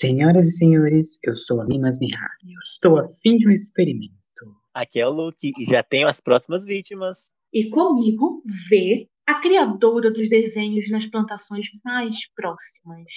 Senhoras e senhores, eu sou a Mimas Nihar e eu estou a fim de um experimento. Aqui é o Luke e já tenho as próximas vítimas. E comigo, V, a criadora dos desenhos nas plantações mais próximas.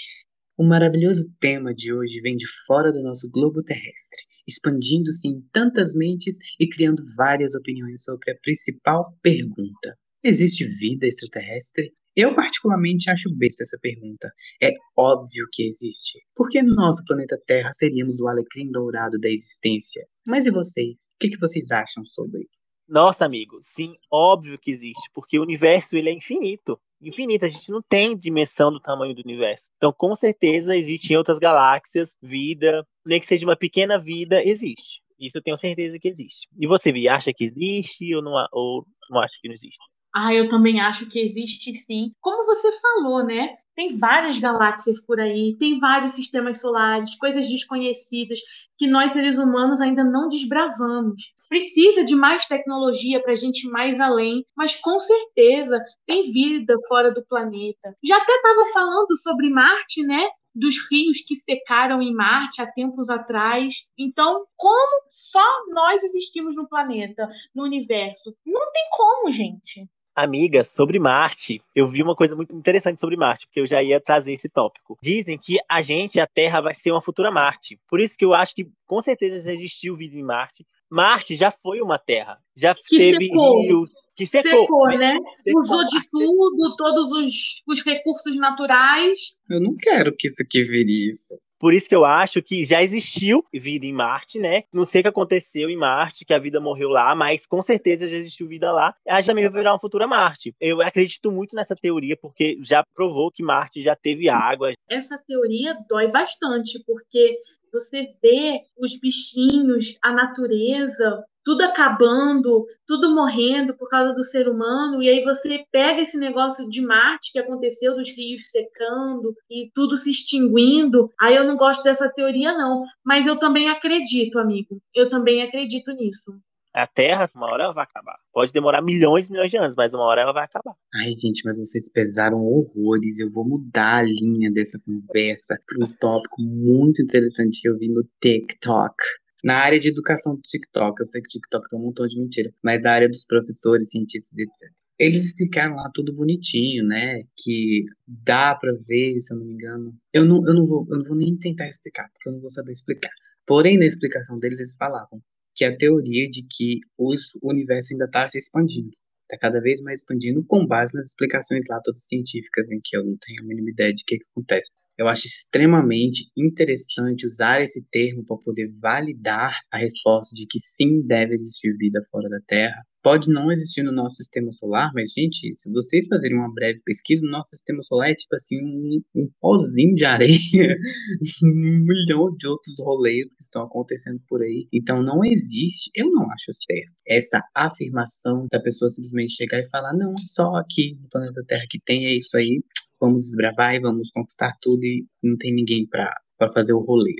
O maravilhoso tema de hoje vem de fora do nosso globo terrestre, expandindo-se em tantas mentes e criando várias opiniões sobre a principal pergunta: existe vida extraterrestre? Eu particularmente acho besta essa pergunta. É óbvio que existe. Porque no nosso planeta Terra seríamos o alecrim dourado da existência. Mas e vocês? O que, que vocês acham sobre? Nossa, amigo, sim, óbvio que existe, porque o universo ele é infinito. Infinito, a gente não tem dimensão do tamanho do universo. Então, com certeza, existe em outras galáxias vida, nem que seja uma pequena vida, existe. Isso eu tenho certeza que existe. E você, Vi, acha que existe ou não, ou não acha que não existe? Ah, eu também acho que existe sim. Como você falou, né? Tem várias galáxias por aí, tem vários sistemas solares, coisas desconhecidas que nós seres humanos ainda não desbravamos. Precisa de mais tecnologia para a gente ir mais além, mas com certeza tem vida fora do planeta. Já até estava falando sobre Marte, né? dos rios que secaram em Marte há tempos atrás. Então, como só nós existimos no planeta, no universo? Não tem como, gente. Amiga, sobre Marte, eu vi uma coisa muito interessante sobre Marte, porque eu já ia trazer esse tópico. Dizem que a gente, a Terra, vai ser uma futura Marte. Por isso que eu acho que com certeza já existiu vida em Marte. Marte já foi uma Terra. Já que teve secou. rios. Que secou. Secou, né? Secou. Usou de tudo, todos os, os recursos naturais. Eu não quero que isso aqui vire isso. Por isso que eu acho que já existiu vida em Marte, né? Não sei o que aconteceu em Marte, que a vida morreu lá, mas com certeza já existiu vida lá. A gente também vai virar uma futura Marte. Eu acredito muito nessa teoria, porque já provou que Marte já teve água. Essa teoria dói bastante, porque você vê os bichinhos, a natureza, tudo acabando, tudo morrendo por causa do ser humano, e aí você pega esse negócio de Marte que aconteceu, dos rios secando e tudo se extinguindo. Aí eu não gosto dessa teoria, não. Mas eu também acredito, amigo. Eu também acredito nisso. A Terra, uma hora ela vai acabar. Pode demorar milhões e milhões de anos, mas uma hora ela vai acabar. Ai, gente, mas vocês pesaram horrores. Eu vou mudar a linha dessa conversa para um tópico muito interessante que eu vi no TikTok. Na área de educação do TikTok, eu sei que o TikTok tem um montão de mentira, mas na área dos professores, cientistas, etc. Eles explicaram lá tudo bonitinho, né? Que dá pra ver, se eu não me engano. Eu não, eu não, vou, eu não vou nem tentar explicar, porque eu não vou saber explicar. Porém, na explicação deles, eles falavam que a teoria de que o universo ainda está se expandindo. Está cada vez mais expandindo com base nas explicações lá todas científicas em que eu não tenho a mínima ideia de o que, que acontece. Eu acho extremamente interessante usar esse termo para poder validar a resposta de que sim, deve existir vida fora da Terra. Pode não existir no nosso sistema solar, mas, gente, se vocês fazerem uma breve pesquisa, no nosso sistema solar é tipo assim, um, um pozinho de areia, um milhão de outros rolês que estão acontecendo por aí. Então, não existe, eu não acho certo, essa afirmação da pessoa simplesmente chegar e falar: não, só aqui no planeta Terra que tem, é isso aí vamos desbravar e vamos conquistar tudo e não tem ninguém para fazer o rolê.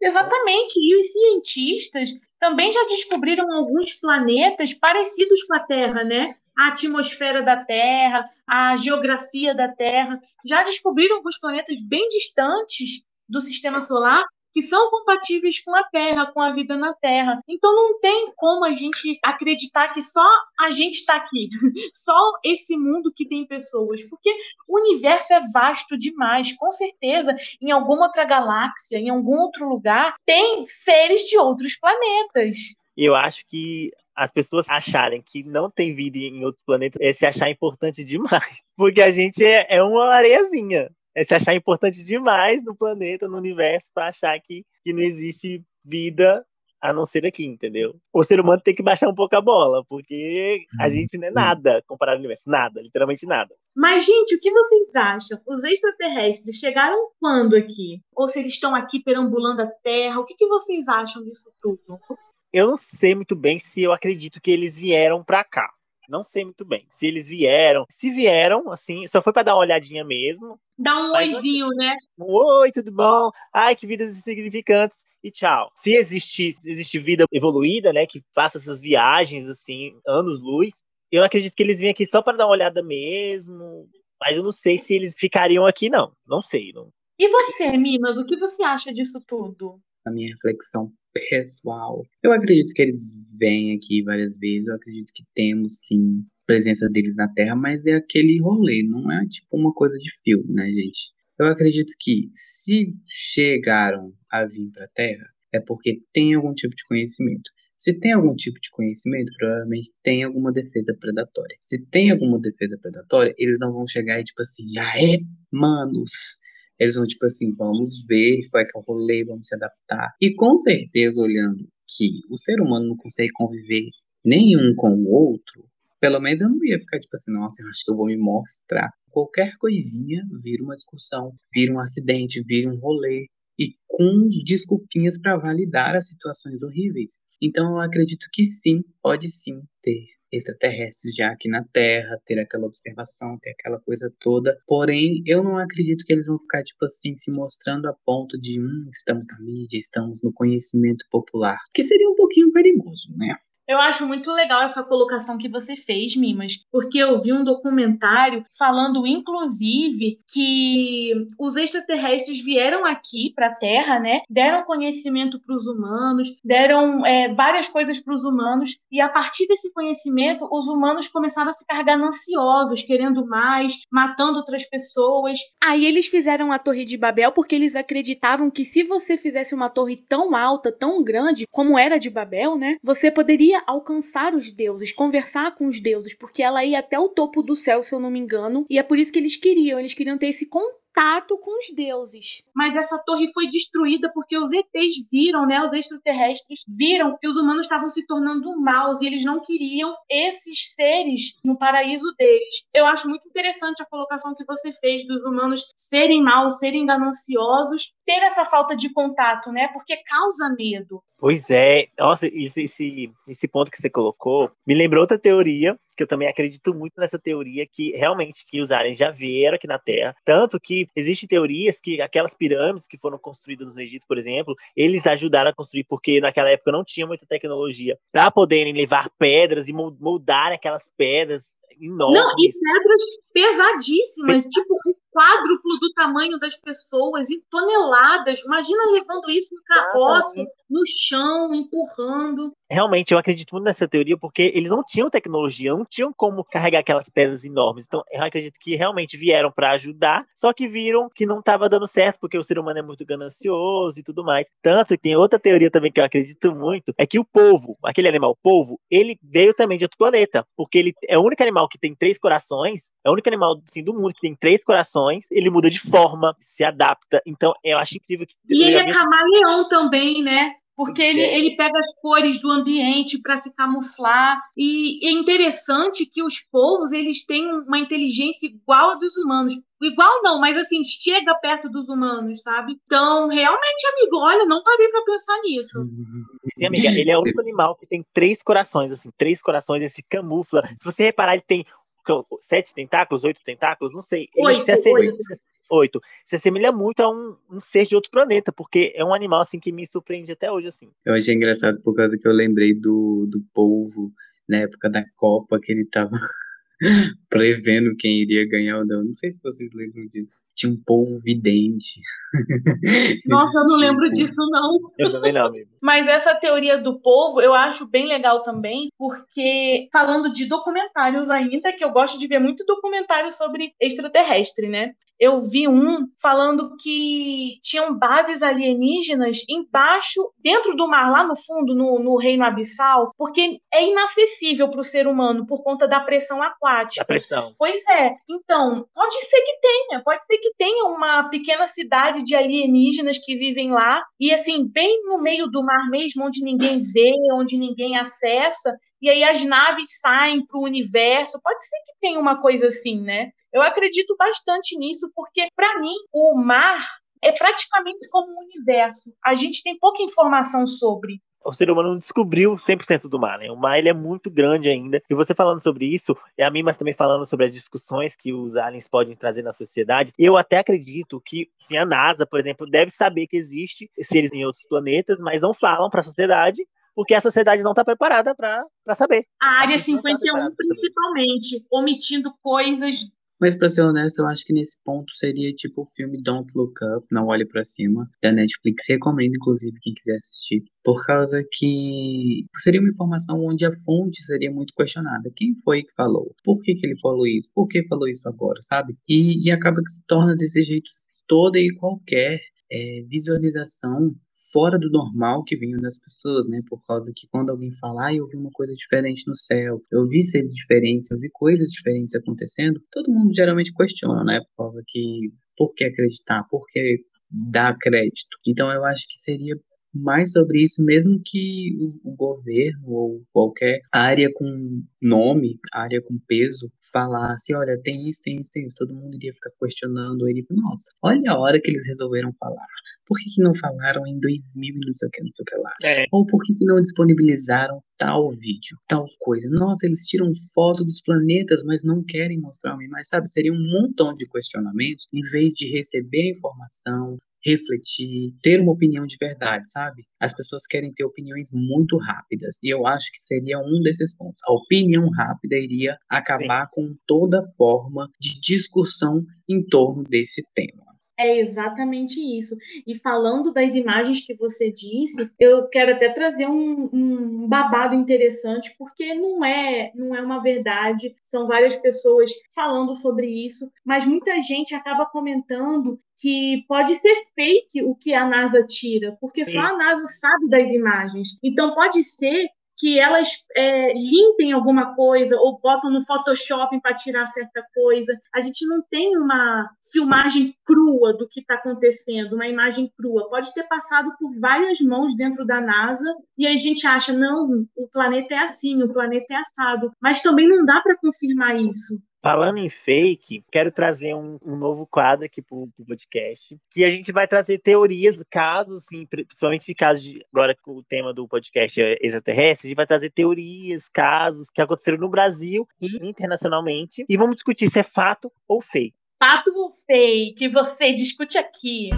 Exatamente. E os cientistas também já descobriram alguns planetas parecidos com a Terra, né? A atmosfera da Terra, a geografia da Terra. Já descobriram alguns planetas bem distantes do sistema solar que são compatíveis com a Terra, com a vida na Terra. Então não tem como a gente acreditar que só a gente está aqui, só esse mundo que tem pessoas, porque o universo é vasto demais. Com certeza, em alguma outra galáxia, em algum outro lugar, tem seres de outros planetas. Eu acho que as pessoas acharem que não tem vida em outros planetas é se achar importante demais. Porque a gente é, é uma areiazinha é se achar importante demais no planeta, no universo, para achar que, que não existe vida a não ser aqui, entendeu? O ser humano tem que baixar um pouco a bola, porque a Uhum. gente não é nada comparado ao universo. Nada, literalmente nada. Mas, gente, o que vocês acham? Os extraterrestres chegaram quando aqui? Ou se eles estão aqui perambulando a Terra? O que, que vocês acham disso tudo? Eu não sei muito bem se eu acredito que eles vieram pra cá. Não sei muito bem. Se eles vieram. Se vieram, assim, só foi pra dar uma olhadinha mesmo. Dá um Mas- oizinho, né? Um Oi, tudo bom? Ai, que vidas insignificantes. E tchau. Se existe, existe vida evoluída, né, que faça essas viagens, assim, anos-luz, eu acredito que eles vêm aqui só para dar uma olhada mesmo. Mas eu não sei se eles ficariam aqui, não. Não sei. Não, E você, Mimas, o que você acha disso tudo? Minha reflexão pessoal. Eu acredito que eles vêm aqui várias vezes, eu acredito que temos sim presença deles na Terra, mas é aquele rolê, não é tipo uma coisa de filme, né, gente? Eu acredito que se chegaram a vir para a Terra, é porque tem algum tipo de conhecimento. Se tem algum tipo de conhecimento, provavelmente tem alguma defesa predatória. Se tem alguma defesa predatória, eles não vão chegar e tipo assim, aê, manos. Eles vão tipo assim, vamos ver qual é que é o rolê, vamos se adaptar. E com certeza, olhando que o ser humano não consegue conviver nenhum com o outro, pelo menos eu não ia ficar tipo assim, nossa, eu acho que eu vou me mostrar. Qualquer coisinha vira uma discussão, vira um acidente, vira um rolê. E com desculpinhas para validar as situações horríveis. Então eu acredito que sim, pode sim ter extraterrestres já aqui na Terra, ter aquela observação, ter aquela coisa toda. Porém, eu não acredito que eles vão ficar, tipo assim, se mostrando a ponto de, hum, estamos na mídia, estamos no conhecimento popular. Que seria um pouquinho perigoso, né? Eu acho muito legal essa colocação que você fez, Mimas, porque eu vi um documentário falando, inclusive, que os extraterrestres vieram aqui para a Terra, né? Deram conhecimento para os humanos, deram é, várias coisas para os humanos, e a partir desse conhecimento, os humanos começaram a ficar gananciosos, querendo mais, matando outras pessoas. Aí eles fizeram a Torre de Babel porque eles acreditavam que se você fizesse uma torre tão alta, tão grande como era de Babel, né? Você poderia alcançar os deuses, conversar com os deuses, porque ela ia até o topo do céu, se eu não me engano, e é por isso que eles queriam, eles queriam ter esse contato contato com os deuses. Mas essa torre foi destruída porque os ETs viram, né, os extraterrestres viram que os humanos estavam se tornando maus e eles não queriam esses seres no paraíso deles. Eu acho muito interessante a colocação que você fez dos humanos serem maus, serem gananciosos, ter essa falta de contato, né? Porque causa medo. Pois é, nossa, esse, esse, esse ponto que você colocou me lembrou outra teoria que eu também acredito muito nessa teoria que realmente que os aliens já vieram aqui na Terra. Tanto que existem teorias que aquelas pirâmides que foram construídas no Egito, por exemplo, eles ajudaram a construir porque naquela época não tinha muita tecnologia para poderem levar pedras e moldar aquelas pedras enormes. Não, e pedras pesadíssimas, tipo o quádruplo do tamanho das pessoas, e toneladas. Imagina levando isso em carroça, no chão, empurrando realmente eu acredito muito nessa teoria porque eles não tinham tecnologia, não tinham como carregar aquelas pedras enormes. Então eu acredito que realmente vieram para ajudar, só que viram que não estava dando certo porque o ser humano é muito ganancioso e tudo mais. Tanto que tem outra teoria também que eu acredito muito, é que o povo, aquele animal o povo, ele veio também de outro planeta, porque ele é o único animal que tem três corações, é o único animal assim, do mundo que tem três corações, ele muda de forma, se adapta. Então eu acho incrível que E ele é camaleão também, né? Porque ele, ele pega as cores do ambiente para se camuflar. E é interessante que os povos eles têm uma inteligência igual a dos humanos. Igual não mas assim chega perto dos humanos sabe? Então realmente amigo olha não parei para pensar nisso. Sim amiga ele é o único animal que tem três corações assim três corações ele se camufla. Se você reparar ele tem sete tentáculos oito tentáculos não sei ele oito, se oito. 8 se assemelha muito a um, um, ser de outro planeta, porque é um animal assim que me surpreende até hoje assim. Eu achei engraçado por causa que eu lembrei do, do polvo na época da Copa que ele tava prevendo quem iria ganhar ou não. Não sei se vocês lembram disso. Tinha um povo vidente. Nossa, eu não lembro disso, não. Eu também não, amigo. Mas essa teoria do povo eu acho bem legal também, porque falando de documentários ainda, que eu gosto de ver muito documentário sobre extraterrestre, né? eu vi um falando que tinham bases alienígenas embaixo, dentro do mar, lá no fundo, no, no reino abissal, porque é inacessível para o ser humano por conta da pressão aquática. A pressão. Pois é. Então, pode ser que tenha, pode ser que tenha uma pequena cidade de alienígenas que vivem lá, e assim, bem no meio do mar mesmo, onde ninguém vê, onde ninguém acessa, e aí as naves saem para o universo. Pode ser que tenha uma coisa assim, né? Eu acredito bastante nisso, porque, para mim, o mar é praticamente como um universo. A gente tem pouca informação sobre. O ser humano não descobriu 100% do mar, né? O mar ele é muito grande ainda. E você falando sobre isso, e a mim, mas também falando sobre as discussões que os aliens podem trazer na sociedade, eu até acredito que sim, a NASA, por exemplo, deve saber que existe seres em outros planetas, mas não falam para a sociedade porque a sociedade não está preparada para saber. A área a 51, tá principalmente, omitindo coisas Mas pra ser honesto, eu acho que nesse ponto seria tipo o filme Don't Look Up, Não Olhe para Cima, da Netflix. Recomendo, inclusive, quem quiser assistir. Por causa que seria uma informação onde a fonte seria muito questionada. Quem foi que falou? Por que, que ele falou isso? Por que falou isso agora, sabe? E, e acaba que se torna desse jeito toda e qualquer é, visualização fora do normal que vinham das pessoas, né? Por causa que quando alguém falar, ah, eu vi uma coisa diferente no céu, eu vi seres diferentes, eu vi coisas diferentes acontecendo, todo mundo geralmente questiona, né? Por causa que por que acreditar, por que dar crédito. Então eu acho que seria mais sobre isso, mesmo que o, o governo ou qualquer área com nome, área com peso, falasse, olha, tem isso, tem isso, tem isso, todo mundo iria ficar questionando ele, nossa, olha a hora que eles resolveram falar. Por que, que não falaram em 2000 e não sei o que, não sei o que lá? É. Ou por que, que não disponibilizaram tal vídeo, tal coisa? Nossa, eles tiram foto dos planetas, mas não querem mostrar uma imagem, sabe? Seria um montão de questionamentos, em vez de receber a informação, refletir, ter uma opinião de verdade, sabe? As pessoas querem ter opiniões muito rápidas e eu acho que seria um desses pontos. A opinião rápida iria acabar com toda forma de discussão em torno desse tema. É exatamente isso. E falando das imagens que você disse, eu quero até trazer um, um, babado interessante, porque não é, não é uma verdade. São várias pessoas falando sobre isso, mas muita gente acaba comentando que pode ser fake o que a NASA tira, porque só a NASA sabe das imagens. Então pode ser que elas é, limpem alguma coisa ou botam no Photoshop para tirar certa coisa. A gente não tem uma filmagem crua do que está acontecendo, uma imagem crua. Pode ter passado por várias mãos dentro da NASA e a gente acha, não, o planeta é assim, o planeta é assado. Mas também não dá para confirmar isso. Falando em fake, quero trazer um, um novo quadro aqui para o podcast, que a gente vai trazer teorias, casos, assim, principalmente casos de, agora com o tema do podcast é extraterrestre, a gente vai trazer teorias, casos que aconteceram no Brasil e internacionalmente, e vamos discutir se é fato ou fake. Fato ou fake, você discute aqui.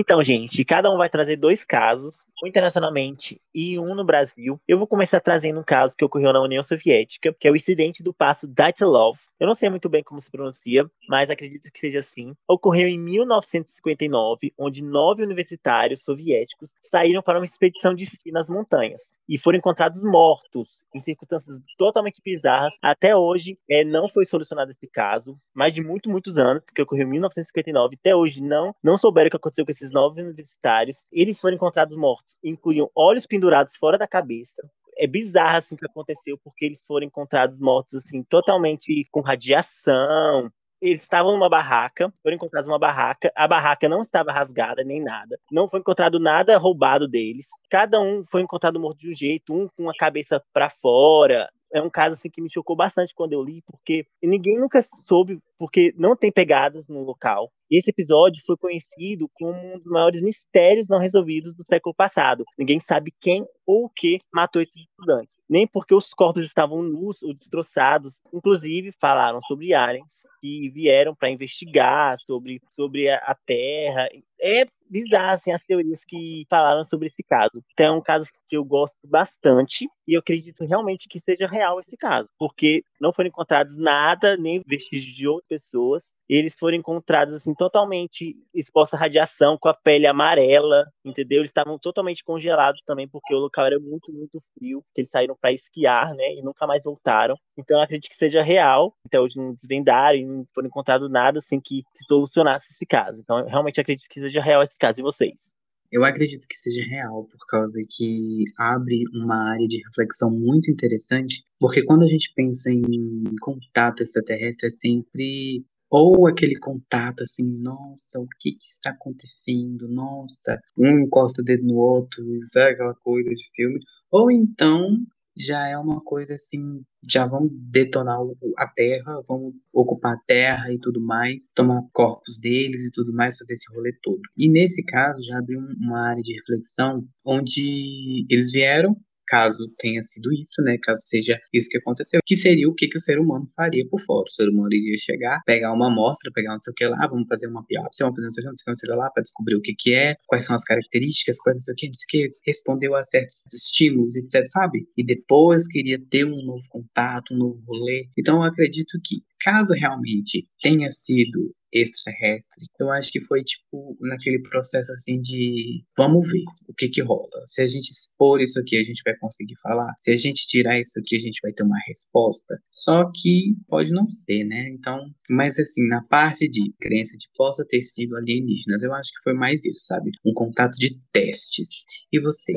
Então, gente, cada um vai trazer dois casos, um internacionalmente e um no Brasil. Eu vou começar trazendo um caso que ocorreu na União Soviética, que é o incidente do passo Dyatlov. Eu não sei muito bem como se pronuncia, mas acredito que seja assim. Ocorreu em 1959, onde nove universitários soviéticos saíram para uma expedição de esqui nas montanhas e foram encontrados mortos em circunstâncias totalmente bizarras. Até hoje, é, não foi solucionado esse caso, mais de muito, muitos anos, porque ocorreu em 1959. Até hoje, não, não souberam o que aconteceu com esses nove universitários. Eles foram encontrados mortos, incluíam olhos pendurados fora da cabeça. É bizarro assim que aconteceu, porque eles foram encontrados mortos assim totalmente com radiação, eles estavam numa barraca, foram encontrados numa barraca, a barraca não estava rasgada nem nada, não foi encontrado nada roubado deles, cada um foi encontrado morto de um jeito, um com a cabeça para fora. É um caso assim que me chocou bastante quando eu li, porque ninguém nunca soube, porque não tem pegadas no local. Esse episódio foi conhecido como um dos maiores mistérios não resolvidos do século passado. Ninguém sabe quem ou o que matou esses estudantes. Nem porque os corpos estavam nus ou destroçados. Inclusive, falaram sobre aliens que vieram para investigar sobre, sobre a, Terra. É bizarro, assim, as teorias que falaram sobre esse caso. Então, é um caso que eu gosto bastante e eu acredito realmente que seja real esse caso, porque não foram encontrados nada, nem vestígios de outras pessoas. Eles foram encontrados, assim, totalmente expostos à radiação, com a pele amarela, entendeu? Eles estavam totalmente congelados também, porque o local era muito, muito frio. Eles saíram para esquiar, né? E nunca mais voltaram. Então eu acredito que seja real. Até hoje não desvendaram e não foram encontrado nada assim que, que solucionasse esse caso. Então eu realmente acredito que seja real esse caso. E vocês? Eu acredito que seja real, por causa que abre uma área de reflexão muito interessante, porque quando a gente pensa em contato extraterrestre, é sempre ou aquele contato assim, nossa, o que, que está acontecendo? Nossa, um encosta o dedo no outro, isso é aquela coisa de filme. Ou então já é uma coisa assim, já vamos detonar a terra, vamos ocupar a terra e tudo mais, tomar corpos deles e tudo mais, fazer esse rolê todo. E nesse caso já abriu uma área de reflexão onde eles vieram caso tenha sido isso, né? Caso seja isso que aconteceu, que seria o que, que o ser humano faria por fora. O ser humano iria chegar, pegar uma amostra, pegar não sei o que lá, vamos fazer uma biópsia, vamos fazer não sei o que, não sei o que, lá, para descobrir o que, que é, quais são as características, quais não sei o que, não sei o que, respondeu a certos estímulos, etc, sabe? E depois queria ter um novo contato, um novo rolê. Então eu acredito que, caso realmente tenha sido extraterrestre. Eu acho que foi tipo naquele processo assim de vamos ver o que que rola. Se a gente expor isso aqui, a gente vai conseguir falar. Se a gente tirar isso aqui, a gente vai ter uma resposta. Só que pode não ser, né? Então, mas assim, na parte de crença de possa ter sido alienígenas, eu acho que foi mais isso, sabe? Um contato de testes. E você?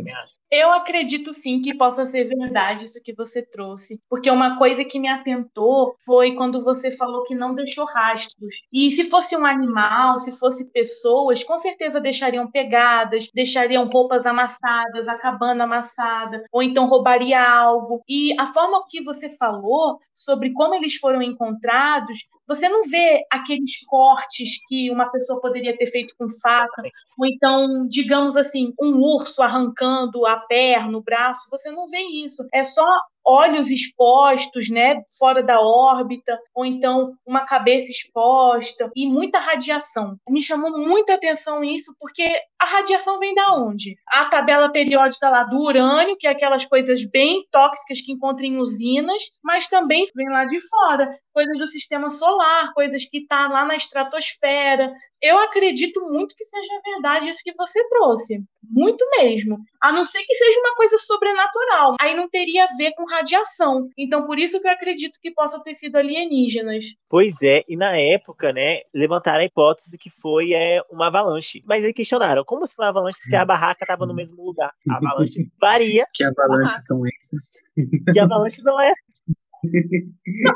Eu acredito sim que possa ser verdade isso que você trouxe, porque uma coisa que me atentou foi quando você falou que não deixou rastros. E se fosse um animal, se fosse pessoas, com certeza deixariam pegadas, deixariam roupas amassadas, a cabana amassada, ou então roubaria algo. E a forma que você falou sobre como eles foram encontrados você não vê aqueles cortes que uma pessoa poderia ter feito com faca, ou então, digamos assim, um urso arrancando a perna, o braço. Você não vê isso. É só olhos expostos, né, fora da órbita, ou então uma cabeça exposta e muita radiação. Me chamou muita atenção isso porque a radiação vem da onde? A tabela periódica lá do urânio, que é aquelas coisas bem tóxicas que encontra em usinas, mas também vem lá de fora, coisas do sistema solar, coisas que tá lá na estratosfera. Eu acredito muito que seja verdade isso que você trouxe, muito mesmo. A não ser que seja uma coisa sobrenatural, aí não teria a ver com radiação. Então, por isso que eu acredito que possa ter sido alienígenas. Pois é, e na época, né, levantaram a hipótese que foi é, uma avalanche. Mas aí questionaram, como se uma avalanche se a barraca estava no mesmo lugar? A avalanche varia. Que avalanches são essas? Que avalanche não é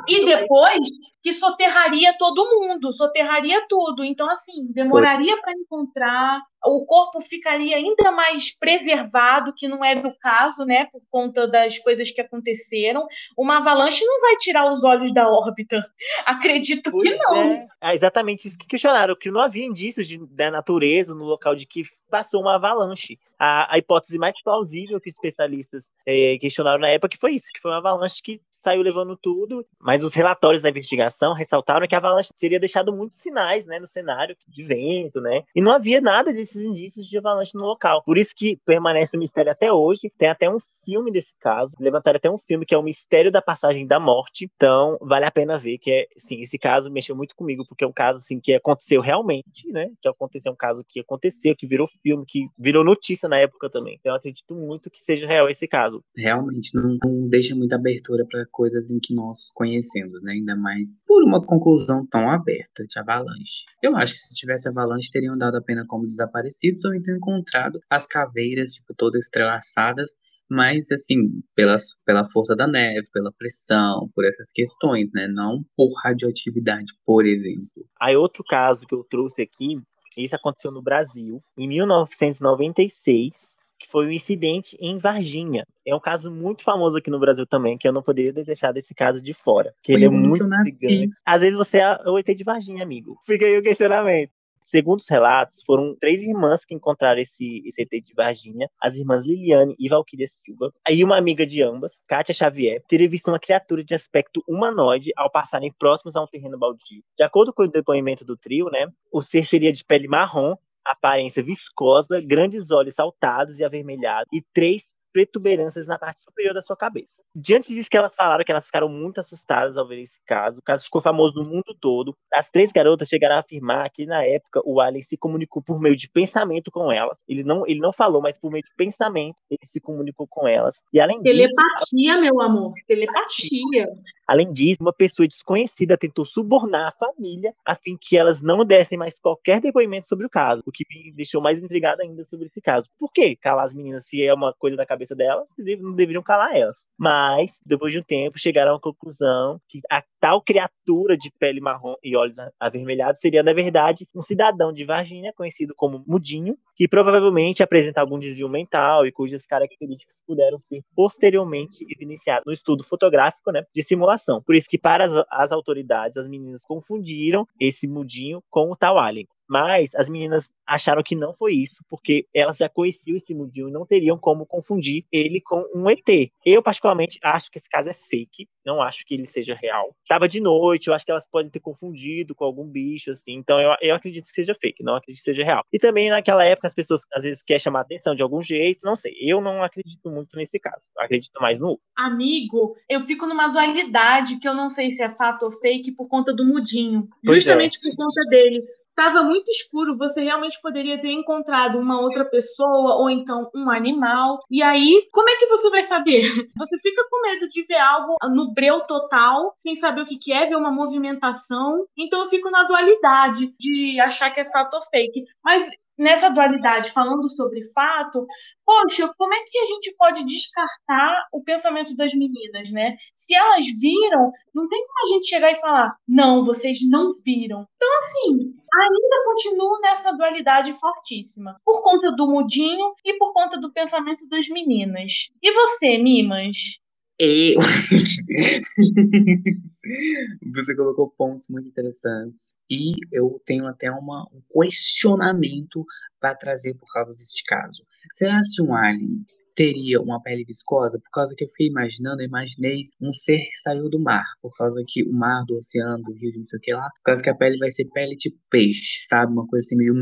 e depois que soterraria todo mundo, soterraria tudo. Então, assim, demoraria para encontrar, o corpo ficaria ainda mais preservado, que não era o caso, né, por conta das coisas que aconteceram. Uma avalanche não vai tirar os olhos da órbita. Acredito pois que não. É. é. exatamente isso que questionaram, que não havia indícios de, da natureza no local de que passou uma avalanche a, a hipótese mais plausível que especialistas é, questionaram na época que foi isso, que foi uma avalanche que saiu levando tudo, mas os relatórios da investigação ressaltaram que a avalanche teria deixado muitos sinais, né, no cenário de vento, né, e não havia nada desses indícios de avalanche no local. Por isso que permanece um mistério até hoje. Tem até um filme desse caso, levantaram até um filme que é o Mistério da Passagem da Morte. Então, vale a pena ver que é, sim, esse caso mexeu muito comigo porque é um caso assim que aconteceu realmente, né, que aconteceu um caso que aconteceu, que virou filme, que virou notícia época também. Então, eu acredito muito que seja real esse caso. Realmente, não, não deixa muita abertura para coisas em que nós conhecemos, né? Ainda mais por uma conclusão tão aberta de avalanche. Eu acho que se tivesse avalanche, teriam dado a pena como desaparecidos ou então encontrado as caveiras, tipo, todas entrelaçadas mas assim, pelas, pela força da neve, pela pressão, por essas questões, né? Não por radioatividade, por exemplo. Aí outro caso que eu trouxe aqui isso aconteceu no Brasil em 1996, que foi um incidente em Varginha. É um caso muito famoso aqui no Brasil também, que eu não poderia ter deixado esse caso de fora. Que ele é muito gigante. Às vezes você é o ET de Varginha, amigo. Fica aí o questionamento. Segundo os relatos, foram três irmãs que encontraram esse, esse ET de Varginha, as irmãs Liliane e Valquíria Silva. Aí uma amiga de ambas, Kátia Xavier, teria visto uma criatura de aspecto humanoide ao passarem próximos a um terreno baldio. De acordo com o depoimento do trio, né, o ser seria de pele marrom, aparência viscosa, grandes olhos saltados e avermelhados e três protuberâncias na parte superior da sua cabeça. Diante disso que elas falaram que elas ficaram muito assustadas ao ver esse caso, o caso ficou famoso no mundo todo. As três garotas chegaram a afirmar que na época o Alien se comunicou por meio de pensamento com elas. Ele não, ele não falou, mas por meio de pensamento ele se comunicou com elas. E além Telepatia, disso, meu amor. Telepatia. Além disso, uma pessoa desconhecida tentou subornar a família a fim que elas não dessem mais qualquer depoimento sobre o caso, o que me deixou mais intrigada ainda sobre esse caso. Por que calar as meninas se é uma coisa da cabeça delas? Não deveriam calar elas. Mas, depois de um tempo, chegaram à conclusão que a tal criatura de pele marrom e olhos avermelhados seria, na verdade, um cidadão de Varginha, conhecido como Mudinho, que provavelmente apresenta algum desvio mental e cujas características puderam ser posteriormente evidenciadas no estudo fotográfico né, de simulação. Por isso que, para as, as autoridades, as meninas confundiram esse mudinho com o tal alien. Mas as meninas acharam que não foi isso, porque elas já conheciam esse mudinho e não teriam como confundir ele com um ET. Eu, particularmente, acho que esse caso é fake, não acho que ele seja real. Tava de noite, eu acho que elas podem ter confundido com algum bicho, assim, então eu, eu acredito que seja fake, não acredito que seja real. E também naquela época as pessoas às vezes querem chamar atenção de algum jeito, não sei. Eu não acredito muito nesse caso, eu acredito mais no. Amigo, eu fico numa dualidade que eu não sei se é fato ou fake por conta do mudinho. Pois é. justamente é. por conta dele estava muito escuro, você realmente poderia ter encontrado uma outra pessoa ou então um animal. E aí, como é que você vai saber? Você fica com medo de ver algo no breu total, sem saber o que, é, ver uma movimentação. Então eu fico na dualidade de achar que é fato ou fake. Mas nessa dualidade, falando sobre fato, poxa, como é que a gente pode descartar o pensamento das meninas, né? Se elas viram, não tem como a gente chegar e falar, não, vocês não viram. Então, assim, ainda continuo nessa dualidade fortíssima, por conta do mudinho e por conta do pensamento das meninas. E você, Mimas? Eu. você colocou pontos muito interessantes. E eu tenho até uma, um questionamento para trazer por causa deste caso. Será que um alien teria uma pele viscosa? Por causa que eu fiquei imaginando, eu imaginei um ser que saiu do mar, por causa que o mar, do oceano, do rio, não sei o que lá, por causa que a pele vai ser pele tipo peixe, sabe? Uma coisa assim meio.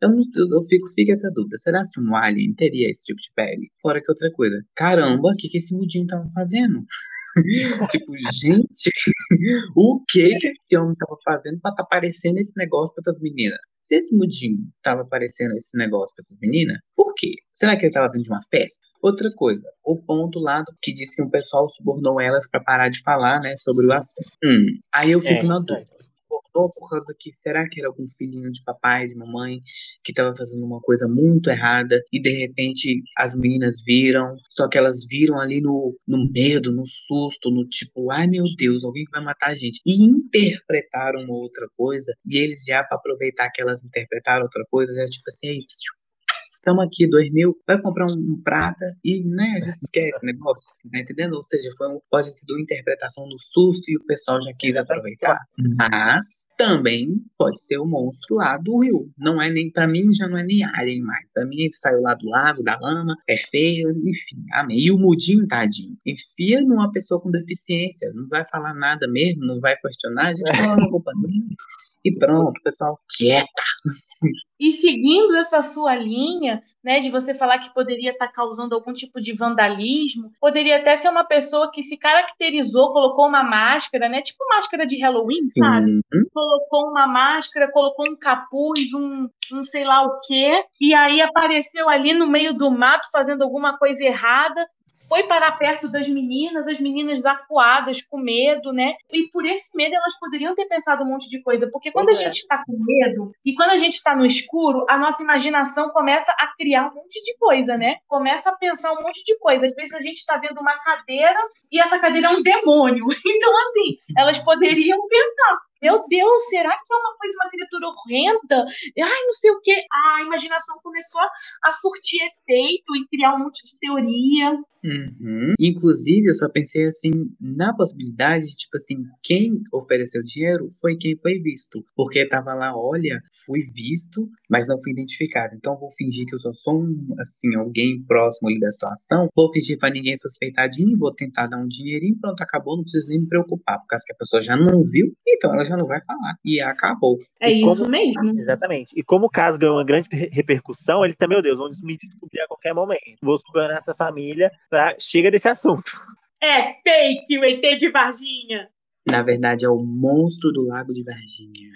Eu, não, eu fico, fica essa dúvida. Será que um alien teria esse tipo de pele? Fora que outra coisa. Caramba, o que, que esse mudinho tava fazendo? tipo, gente, o que que esse homem tava fazendo pra tá aparecendo esse negócio pra essas meninas? Se esse mudinho tava aparecendo esse negócio pra essas meninas, por quê? Será que ele tava vindo de uma festa? Outra coisa, o ponto lá que disse que o pessoal subornou elas para parar de falar, né, sobre o assunto. Hum, aí eu fico é, na dúvida voltou por causa que será que era algum filhinho de papai, de mamãe, que estava fazendo uma coisa muito errada e de repente as meninas viram, só que elas viram ali no, no medo, no susto, no tipo, ai meu Deus, alguém vai matar a gente. E interpretaram outra coisa, e eles já, para aproveitar que elas interpretaram outra coisa, já tipo assim, aí, estamos aqui, dois mil, vai comprar um, um, prata e, né, a gente esquece o negócio, tá entendendo? Ou seja, foi um, pode ter sido interpretação do susto e o pessoal já quis aproveitar. Mas também pode ser o monstro lá do rio. Não é nem, pra mim, já não é nem alien mais. Pra mim, saiu lá do lago, da lama, é feio, enfim, amém. E o mudinho, tadinho, enfia numa pessoa com deficiência, não vai falar nada mesmo, não vai questionar, a gente coloca a culpa dele. E pronto, pessoal, quieta. E seguindo essa sua linha, né, de você falar que poderia estar tá causando algum tipo de vandalismo, poderia até ser uma pessoa que se caracterizou, colocou uma máscara, né, tipo máscara de Halloween, Sim. sabe? Colocou uma máscara, colocou um capuz, um, um sei lá o quê, e aí apareceu ali no meio do mato fazendo alguma coisa errada foi parar perto das meninas, as meninas acuadas, com medo, né? E por esse medo elas poderiam ter pensado um monte de coisa, porque quando pois a é. gente está com medo e quando a gente está no escuro, a nossa imaginação começa a criar um monte de coisa, né? Começa a pensar um monte de coisa. Às vezes a gente está vendo uma cadeira e essa cadeira é um demônio. Então, assim, elas poderiam pensar meu Deus, será que é uma coisa, uma criatura horrenda? Ai, não sei o quê. A imaginação começou a surtir efeito e criar um monte de teoria. Uhum. Inclusive, eu só pensei assim, na possibilidade, tipo assim, quem ofereceu dinheiro foi quem foi visto. Porque tava lá, olha, fui visto, mas não fui identificado. Então vou fingir que eu só sou um, assim, alguém próximo ali da situação. Vou fingir para ninguém suspeitar de mim, vou tentar dar um dinheirinho, pronto, acabou, não preciso nem me preocupar, por causa que a pessoa já não viu, então ela já não vai falar. E acabou. É e isso como... mesmo. Exatamente. E como o caso ganhou uma grande repercussão, ele também, meu Deus, vamos me descobrir a qualquer momento. Vou superar essa família pra... Chega desse assunto. É fake o ET de Varginha. Na verdade, é o monstro do Lago de Varginha.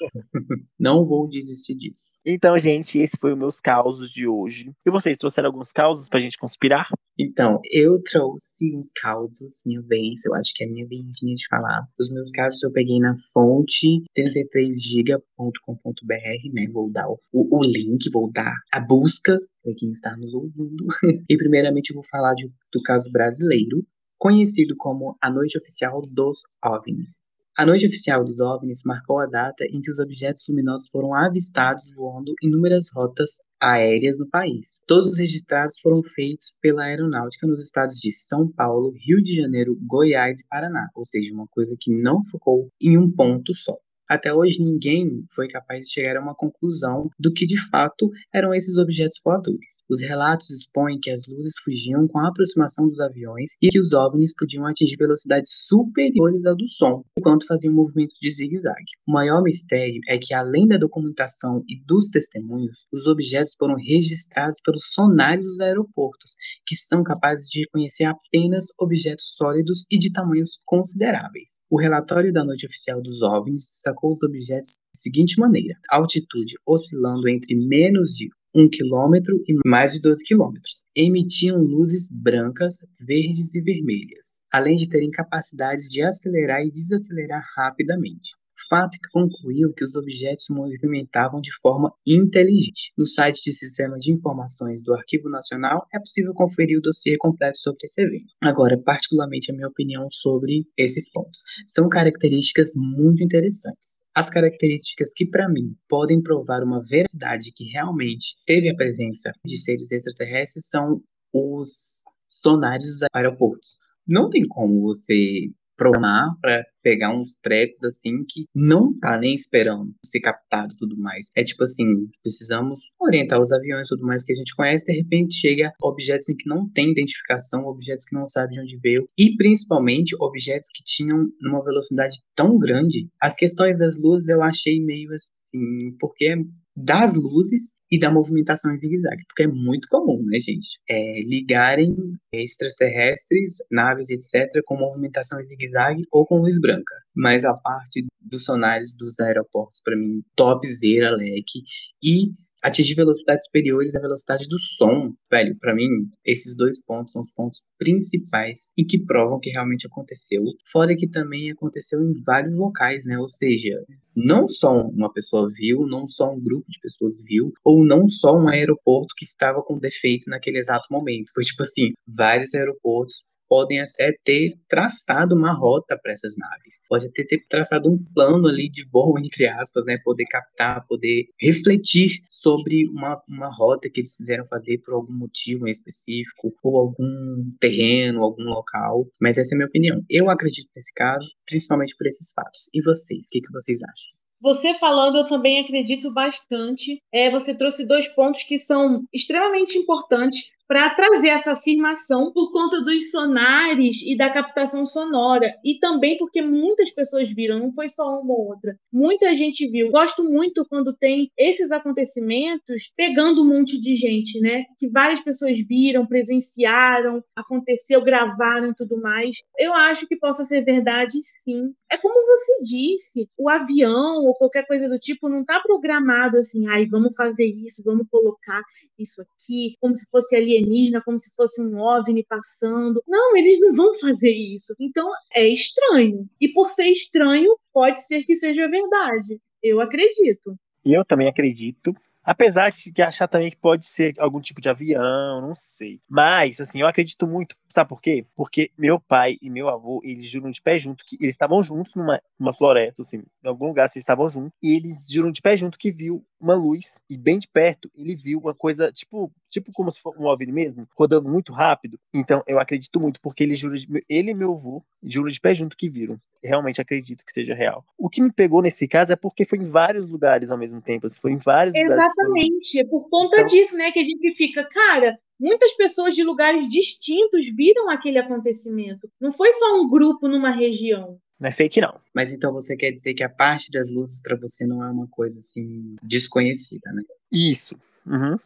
Não vou desistir disso. Então, gente, esse foi os meus causos de hoje. E vocês trouxeram alguns causos pra gente conspirar? Então, eu trouxe uns causos, minha vez, eu acho que é minha vezinha de falar. Os meus casos eu peguei na fonte 33giga.com.br, né? Vou dar o, o link, vou dar a busca para quem está nos ouvindo. e primeiramente eu vou falar de, do caso brasileiro, conhecido como a Noite Oficial dos OVNIs. A Noite Oficial dos OVNIs marcou a data em que os objetos luminosos foram avistados voando inúmeras rotas aéreas no país. Todos os registrados foram feitos pela aeronáutica nos estados de São Paulo, Rio de Janeiro, Goiás e Paraná, ou seja, uma coisa que não ficou em um ponto só. Até hoje, ninguém foi capaz de chegar a uma conclusão do que de fato eram esses objetos voadores. Os relatos expõem que as luzes fugiam com a aproximação dos aviões e que os OVNIs podiam atingir velocidades superiores à do som, enquanto faziam movimentos de zigue-zague. O maior mistério é que, além da documentação e dos testemunhos, os objetos foram registrados pelos sonares dos aeroportos, que são capazes de reconhecer apenas objetos sólidos e de tamanhos consideráveis. O relatório da noite oficial dos OVNIs destacou os objetos da seguinte maneira: altitude oscilando entre menos de 1 km e mais de 12 km. Emitiam luzes brancas, verdes e vermelhas, além de terem capacidades de acelerar e desacelerar rapidamente fato que concluiu que os objetos se movimentavam de forma inteligente. No site de Sistema de Informações do Arquivo Nacional é possível conferir o dossiê completo sobre esse evento. Agora, particularmente a minha opinião sobre esses pontos. São características muito interessantes. As características que, para mim, podem provar uma veracidade que realmente teve a presença de seres extraterrestres são os sonares dos aeroportos. Não tem como você programar para pegar uns trecos assim que não tá nem esperando ser captado e tudo mais. É tipo assim, precisamos orientar os aviões e tudo mais que a gente conhece, de repente chega objetos em que não tem identificação, objetos que não sabe de onde veio e principalmente objetos que tinham uma velocidade tão grande. As questões das luzes eu achei meio assim, porque das luzes e da movimentação em zigue-zague, porque é muito comum, né, gente? É, ligarem extraterrestres, naves, etc., com movimentação em zigue-zague ou com luz branca. Mas a parte dos sonares dos aeroportos, para mim, topzera, leque. E atingir velocidades superiores à velocidade do som, velho, para mim, esses dois pontos são os pontos principais e que provam que realmente aconteceu. Fora que também aconteceu em vários locais, né? Ou seja, não só uma pessoa viu, não só um grupo de pessoas viu, ou não só um aeroporto que estava com defeito naquele exato momento. Foi tipo assim, vários aeroportos podem até ter traçado uma rota para essas naves. Pode até ter traçado um plano ali de voo, entre aspas, né? Poder captar, poder refletir sobre uma, uma rota que eles quiseram fazer por algum motivo em específico, ou algum terreno, algum local. Mas essa é a minha opinião. Eu acredito nesse caso, principalmente por esses fatos. E vocês? O que, que vocês acham? Você falando, eu também acredito bastante. É, você trouxe dois pontos que são extremamente importantes para trazer essa afirmação por conta dos sonares e da captação sonora. E também porque muitas pessoas viram, não foi só uma ou outra. Muita gente viu. Gosto muito quando tem esses acontecimentos pegando um monte de gente, né? Que várias pessoas viram, presenciaram, aconteceu, gravaram e tudo mais. Eu acho que possa ser verdade, sim. É como você disse, o avião ou qualquer coisa do tipo não está programado assim, ai, vamos fazer isso, vamos colocar isso aqui, como se fosse alienígena, como se fosse um OVNI passando. Não, eles não vão fazer isso. Então é estranho. E por ser estranho, pode ser que seja verdade. Eu acredito. Eu também acredito. Apesar de achar também que pode ser algum tipo de avião, não sei. Mas, assim, eu acredito muito. Sabe por quê? Porque meu pai e meu avô, eles juram de pé junto que eles estavam juntos numa, numa floresta, assim, em algum lugar, assim, eles estavam juntos. E eles juram de pé junto que viu uma luz e bem de perto ele viu uma coisa, tipo, tipo como se fosse um OVNI mesmo, rodando muito rápido. Então, eu acredito muito, porque ele jura, de, ele e meu avô juram de pé junto que viram realmente acredito que seja real. O que me pegou nesse caso é porque foi em vários lugares ao mesmo tempo, assim, foi em vários Exatamente, lugares. é por conta então... disso, né, que a gente fica, cara, muitas pessoas de lugares distintos viram aquele acontecimento. Não foi só um grupo numa região. Não é fake, não. Mas então você quer dizer que a parte das luzes para você não é uma coisa assim desconhecida, né? Isso. Uhum.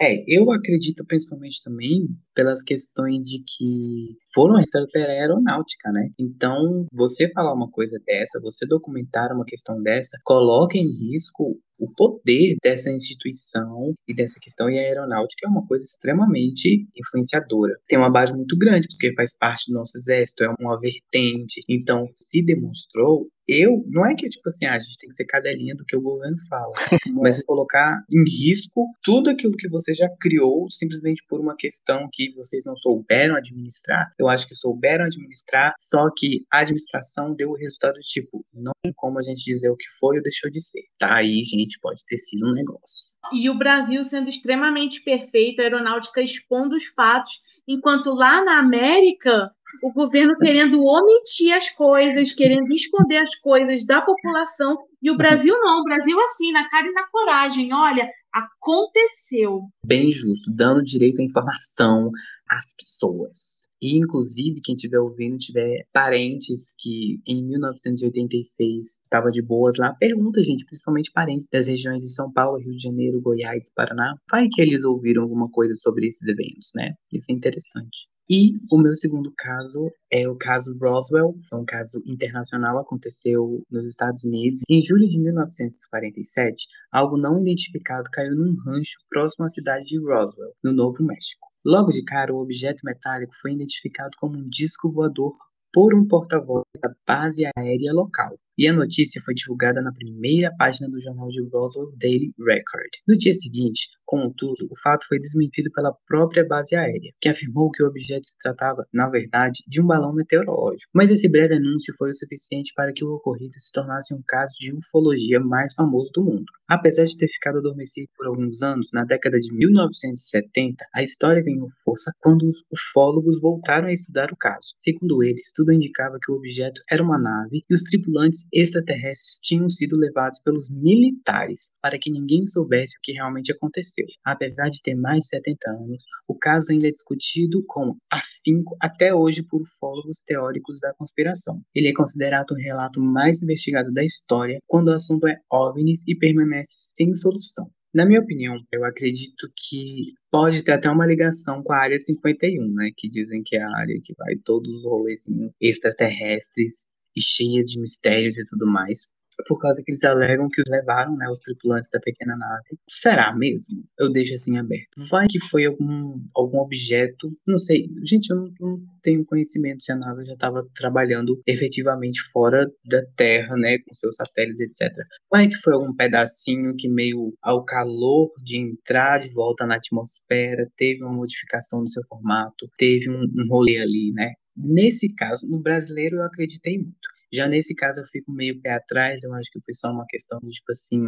É, eu acredito principalmente também pelas questões de que foram recebidas pela aeronáutica, né? Então, você falar uma coisa dessa, você documentar uma questão dessa, coloca em risco o poder dessa instituição e dessa questão, e a aeronáutica é uma coisa extremamente influenciadora. Tem uma base muito grande, porque faz parte do nosso exército, é uma vertente. Então, se demonstrou eu, não é que tipo assim, ah, a gente tem que ser cadelinha do que o governo fala, mas colocar em risco tudo aquilo que você já criou simplesmente por uma questão que vocês não souberam administrar. Eu acho que souberam administrar, só que a administração deu o resultado tipo, não tem como a gente dizer o que foi ou deixou de ser. Tá aí, gente, pode ter sido um negócio. E o Brasil sendo extremamente perfeito, a aeronáutica expondo os fatos enquanto lá na América o governo querendo omitir as coisas, querendo esconder as coisas da população, e o Brasil não, o Brasil assim, na cara e na coragem, olha, aconteceu. Bem justo, dando direito à informação às pessoas. E, inclusive, quem estiver ouvindo, tiver parentes que em 1986 estava de boas lá, pergunta, gente, principalmente parentes das regiões de São Paulo, Rio de Janeiro, Goiás, Paraná. Vai que eles ouviram alguma coisa sobre esses eventos, né? Isso é interessante. E o meu segundo caso é o caso Roswell, é um caso internacional, aconteceu nos Estados Unidos. Em julho de 1947, algo não identificado caiu num rancho próximo à cidade de Roswell, no Novo México. Logo de cara, o objeto metálico foi identificado como um disco voador por um porta-voz da base aérea local e a notícia foi divulgada na primeira página do jornal de Roswell Daily Record. No dia seguinte, contudo, o fato foi desmentido pela própria base aérea, que afirmou que o objeto se tratava, na verdade, de um balão meteorológico. Mas esse breve anúncio foi o suficiente para que o ocorrido se tornasse um caso de ufologia mais famoso do mundo. Apesar de ter ficado adormecido por alguns anos, na década de 1970, a história ganhou força quando os ufólogos voltaram a estudar o caso. Segundo eles, tudo indicava que o objeto era uma nave e os tripulantes extraterrestres tinham sido levados pelos militares para que ninguém soubesse o que realmente aconteceu. Apesar de ter mais de 70 anos, o caso ainda é discutido com afinco até hoje por ufólogos teóricos da conspiração. Ele é considerado o relato mais investigado da história quando o assunto é OVNIs e permanece sem solução. Na minha opinião, eu acredito que pode ter até uma ligação com a área 51, né? Que dizem que é a área que vai todos os rolezinhos extraterrestres e cheia de mistérios e tudo mais. Por causa que eles alegam que levaram né, os tripulantes da pequena nave. Será mesmo? Eu deixo assim aberto. Vai que foi algum, algum objeto. Não sei. Gente, eu não, não tenho conhecimento se a NASA já estava trabalhando efetivamente fora da Terra, né? Com seus satélites, etc. Vai que foi algum pedacinho que, meio ao calor de entrar de volta na atmosfera, teve uma modificação no seu formato, teve um, um rolê ali, né? Nesse caso, no brasileiro, eu acreditei muito. Já nesse caso, eu fico meio pé atrás. Eu acho que foi só uma questão de, tipo assim,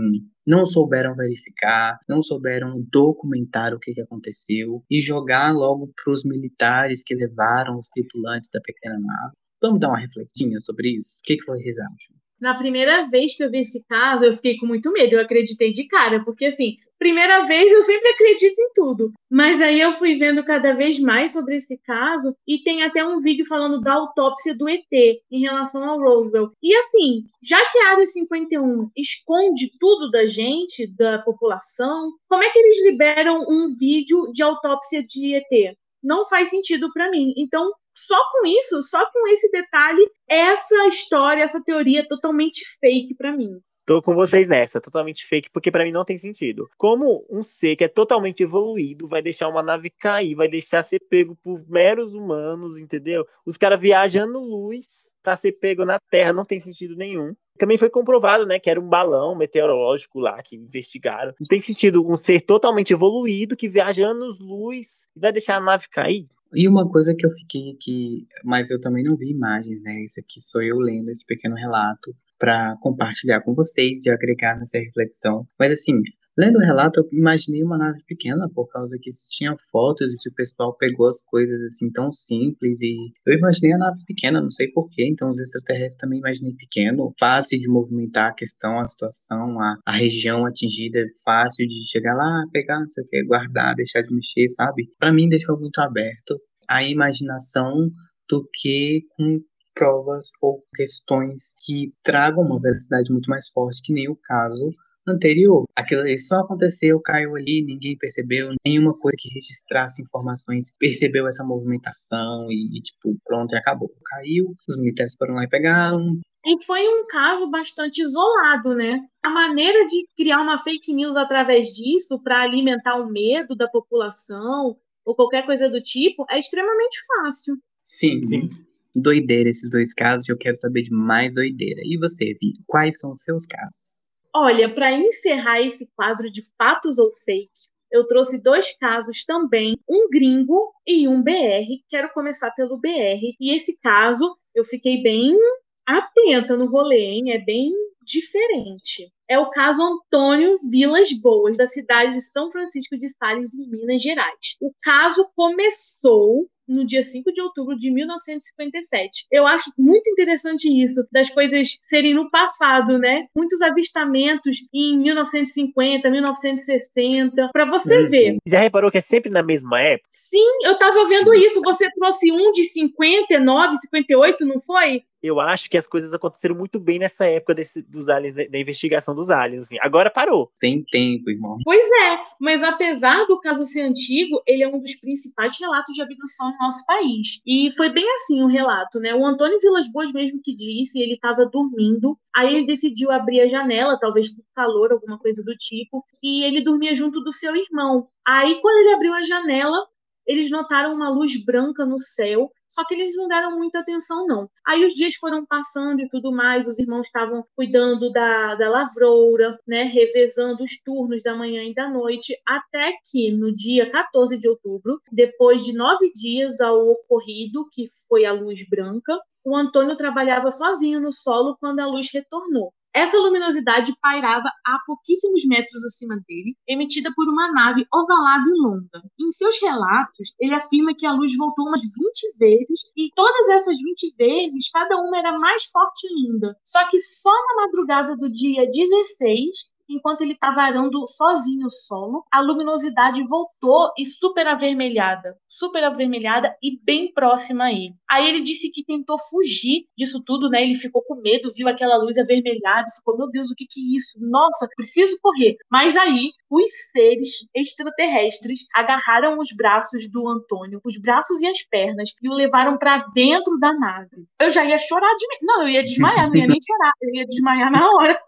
não souberam verificar, não souberam documentar o que, que aconteceu e jogar logo para os militares que levaram os tripulantes da pequena nave. Vamos dar uma refletinha sobre isso? O que, que vocês acham? Na primeira vez que eu vi esse caso, eu fiquei com muito medo. Eu acreditei de cara, porque assim, primeira vez eu sempre acredito em tudo. Mas aí eu fui vendo cada vez mais sobre esse caso e tem até um vídeo falando da autópsia do ET em relação ao Roosevelt. E assim, já que a Área 51 esconde tudo da gente, da população, como é que eles liberam um vídeo de autópsia de ET? Não faz sentido para mim. Então, só com isso, só com esse detalhe, essa história, essa teoria é totalmente fake para mim. Tô com vocês nessa, totalmente fake, porque para mim não tem sentido. Como um ser que é totalmente evoluído vai deixar uma nave cair, vai deixar ser pego por meros humanos, entendeu? Os caras viajando luz pra ser pego na Terra, não tem sentido nenhum. Também foi comprovado, né, que era um balão meteorológico lá que investigaram. Não tem sentido um ser totalmente evoluído que viaja anos luz e vai deixar a nave cair. E uma coisa que eu fiquei aqui, mas eu também não vi imagens, né? Isso aqui sou eu lendo esse pequeno relato para compartilhar com vocês e agregar nessa reflexão. Mas assim, lendo o relato, eu imaginei uma nave pequena, por causa que se tinha fotos e se o pessoal pegou as coisas assim tão simples e eu imaginei a nave pequena, não sei porquê, então os extraterrestres também imaginei pequeno, fácil de movimentar a questão, a situação, a, a região atingida, fácil de chegar lá, pegar, não sei o que, guardar, deixar de mexer, sabe? Para mim deixou muito aberto a imaginação do que com provas ou questões que tragam uma velocidade muito mais forte, que nem o caso anterior. Aquilo ali só aconteceu, caiu ali, ninguém percebeu, nenhuma coisa que registrasse informações percebeu essa movimentação e, e tipo, pronto, e acabou. Caiu, os militares foram lá e pegaram. E foi um caso bastante isolado, né? A maneira de criar uma fake news através disso para alimentar o medo da população ou qualquer coisa do tipo é extremamente fácil. Sim, sim doideira esses dois casos e eu quero saber de mais doideira. E você, Vi, quais são os seus casos? Olha, para encerrar esse quadro de fatos ou fakes, eu trouxe dois casos também, um gringo e um BR. Quero começar pelo BR. E esse caso eu fiquei bem atenta no rolê, hein? É bem diferente. É o caso Antônio Vilas Boas, da cidade de São Francisco de Sales, em Minas Gerais. O caso começou no dia 5 de outubro de 1957. Eu acho muito interessante isso, das coisas serem no passado, né? Muitos avistamentos em 1950, 1960, para você uhum. ver. Já reparou que é sempre na mesma época? Sim, eu tava vendo isso. Você trouxe um de 59, 58, não foi? eu acho que as coisas aconteceram muito bem nessa época desse, dos aliens, da investigação dos aliens. Assim. Agora parou. Sem tempo, irmão. Pois é, mas apesar do caso ser antigo, ele é um dos principais relatos de abdução no nosso país. E foi bem assim o relato, né? O Antônio Vilas Boas mesmo que disse, ele estava dormindo, aí ele decidiu abrir a janela, talvez por calor, alguma coisa do tipo, e ele dormia junto do seu irmão. Aí, quando ele abriu a janela, eles notaram uma luz branca no céu só que eles não deram muita atenção, não. Aí os dias foram passando e tudo mais, os irmãos estavam cuidando da, da lavoura, né? Revezando os turnos da manhã e da noite, até que no dia 14 de outubro, depois de nove dias ao ocorrido, que foi a luz branca, o Antônio trabalhava sozinho no solo quando a luz retornou. Essa luminosidade pairava a pouquíssimos metros acima dele, emitida por uma nave ovalada e longa. Em seus relatos, ele afirma que a luz voltou umas 20 vezes e todas essas 20 vezes, cada uma era mais forte ainda. Só que só na madrugada do dia 16, enquanto ele estava arando sozinho o solo, a luminosidade voltou e super avermelhada, super avermelhada e bem próxima a ele. Aí ele disse que tentou fugir disso tudo, né? Ele ficou com medo, viu aquela luz avermelhada, ficou, meu Deus, o que que é isso? Nossa, preciso correr. Mas aí os seres extraterrestres agarraram os braços do Antônio, os braços e as pernas, e o levaram para dentro da nave. Eu já ia chorar de medo. Não, eu ia desmaiar, não ia nem chorar, eu ia desmaiar na hora.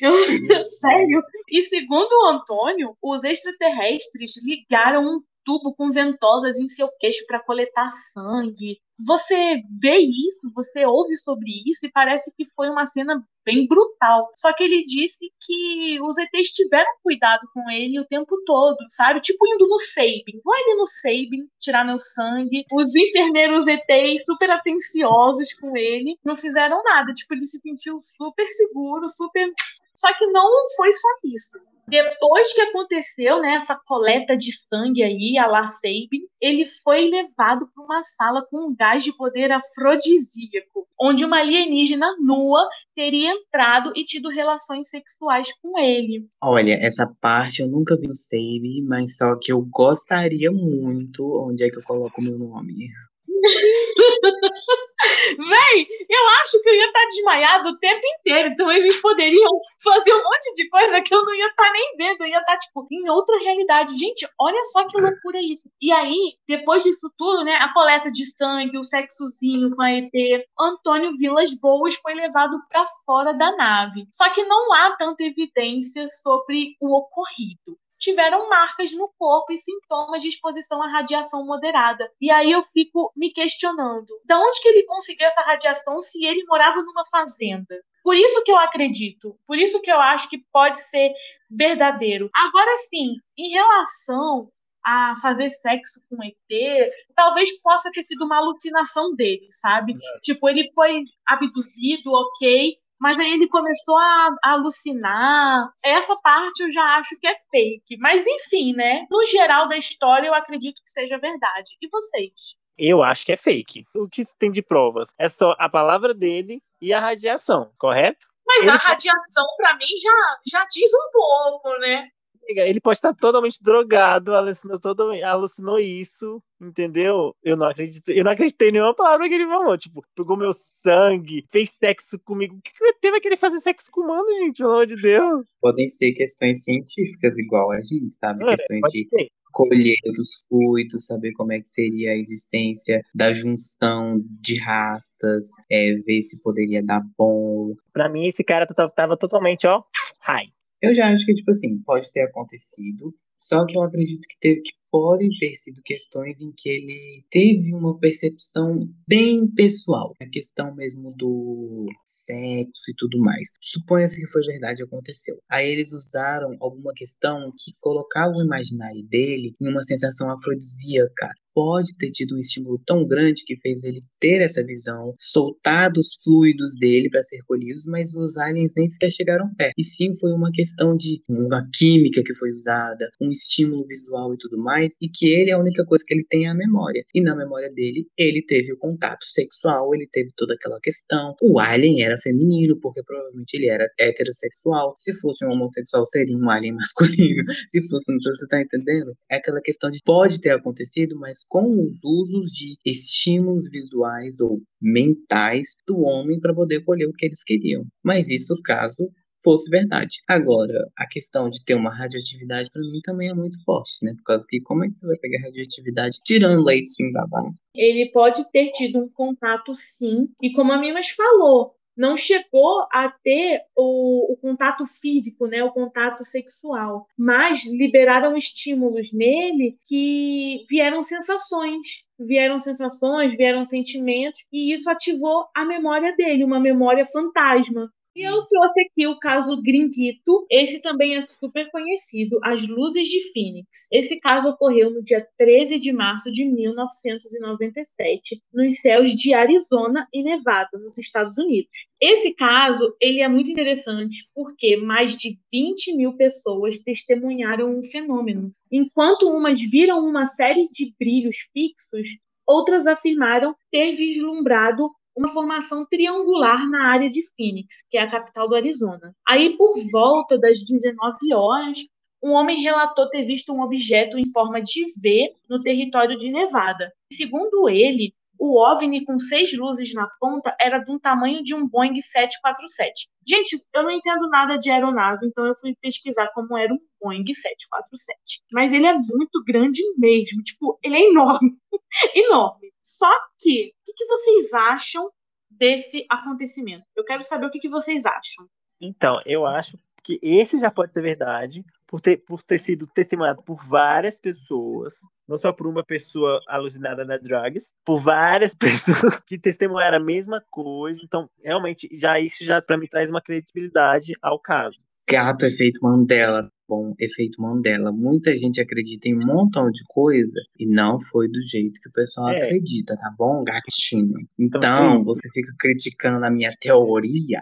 Eu, sério. E segundo o Antônio, os extraterrestres ligaram um tubo com ventosas em seu queixo para coletar sangue. Você vê isso, você ouve sobre isso e parece que foi uma cena bem brutal. Só que ele disse que os ETs tiveram cuidado com ele o tempo todo, sabe? Tipo indo no Sabin. Vou ali no Sabin tirar meu sangue. Os enfermeiros ETs super atenciosos com ele não fizeram nada. Tipo, ele se sentiu super seguro, super. Só que não foi só isso depois que aconteceu né, essa coleta de sangue aí, a La Sabin, ele foi levado para uma sala com um gás de poder afrodisíaco, onde uma alienígena nua teria entrado e tido relações sexuais com ele. Olha, essa parte eu nunca vi no Save, mas só que eu gostaria muito. Onde é que eu coloco o meu nome? Véi, eu acho que eu ia estar tá desmaiado o tempo inteiro. Então eles poderiam fazer um monte de coisa que eu não ia estar tá nem vendo. Eu ia estar, tá, tipo, em outra realidade. Gente, olha só que loucura isso. E aí, depois disso tudo, né? A coleta de sangue, o sexozinho com a ET, Antônio Vilas Boas foi levado para fora da nave. Só que não há tanta evidência sobre o ocorrido tiveram marcas no corpo e sintomas de exposição à radiação moderada. E aí eu fico me questionando, da onde que ele conseguiu essa radiação se ele morava numa fazenda? Por isso que eu acredito, por isso que eu acho que pode ser verdadeiro. Agora sim, em relação a fazer sexo com ET, talvez possa ter sido uma alucinação dele, sabe? É. Tipo, ele foi abduzido, ok, mas aí ele começou a, a, alucinar. Essa parte eu já acho que é fake. Mas enfim, né? No geral da história, eu acredito que seja verdade. E vocês? Eu acho que é fake. O que tem de provas é só a palavra dele e a radiação, correto? Mas ele... a radiação, para mim, já, já diz um pouco, né? Ele pode estar totalmente drogado, alucinou, todo, alucinou isso, entendeu? Eu não acredito, eu não acreditei em nenhuma palavra que ele falou. Tipo, pegou meu sangue, fez sexo comigo. O que, que teve a querer fazer sexo com o humano, gente? Pelo amor de Deus. Podem ser questões científicas igual a gente, sabe? É, questões de ser. colher os fluidos, saber como é que seria a existência da junção de raças, é, ver se poderia dar bom. Pra mim, esse cara tava totalmente, ó, high. Eu já acho que, tipo assim, pode ter acontecido, só que eu acredito que teve que podem ter sido questões em que ele teve uma percepção bem pessoal, a questão mesmo do sexo e tudo mais. Suponha-se que foi verdade aconteceu. Aí eles usaram alguma questão que colocava o imaginário dele em uma sensação afrodisíaca, pode ter tido um estímulo tão grande que fez ele ter essa visão, soltar os fluidos dele para ser colhidos, mas os aliens nem sequer chegaram perto. E sim foi uma questão de uma química que foi usada, um estímulo visual e tudo mais, e que ele, a única coisa que ele tem é a memória. E na memória dele, ele teve o contato sexual, ele teve toda aquela questão. O alien era feminino, porque provavelmente ele era heterossexual. Se fosse um homossexual, seria um alien masculino. Se fosse, não sei se você tá entendendo. É aquela questão de pode ter acontecido, mas com os usos de estímulos visuais ou mentais do homem para poder colher o que eles queriam. Mas isso caso fosse verdade. Agora, a questão de ter uma radioatividade para mim também é muito forte, né? Por causa que como é que você vai pegar radioatividade tirando leite sim vaca? Ele pode ter tido um contato sim, e como a Mimas falou, não chegou a ter o, o, contato físico, né, o contato sexual, mas liberaram estímulos nele que vieram sensações, vieram sensações, vieram sentimentos e isso ativou a memória dele, uma memória fantasma. E eu trouxe aqui o caso Gringuito. Esse também é super conhecido, As Luzes de Phoenix. Esse caso ocorreu no dia 13 de março de 1997, nos céus de Arizona e Nevada, nos Estados Unidos. Esse caso ele é muito interessante porque mais de 20 mil pessoas testemunharam um fenômeno. Enquanto umas viram uma série de brilhos fixos, outras afirmaram ter vislumbrado uma formação triangular na área de Phoenix, que é a capital do Arizona. Aí, por volta das 19 horas, um homem relatou ter visto um objeto em forma de V no território de Nevada. Segundo ele, o OVNI com seis luzes na ponta era do tamanho de um Boeing 747. Gente, eu não entendo nada de aeronave, então eu fui pesquisar como era um Boeing 747. Mas ele é muito grande mesmo, tipo, ele é enorme. enorme. Só que, o que, que, vocês acham desse acontecimento? Eu quero saber o que, que vocês acham. Então, eu acho que esse já pode ser verdade, por ter, por ter sido testemunhado por várias pessoas, não só por uma pessoa alucinada na drugs, por várias pessoas que testemunharam a mesma coisa. Então, realmente, já isso já para mim traz uma credibilidade ao caso. Gato efeito Mandela bom efeito Mandela. Muita gente acredita em um montão de coisa e não foi do jeito que o pessoal é. acredita, tá bom, gatinho? Então, então você fica criticando a minha teoria,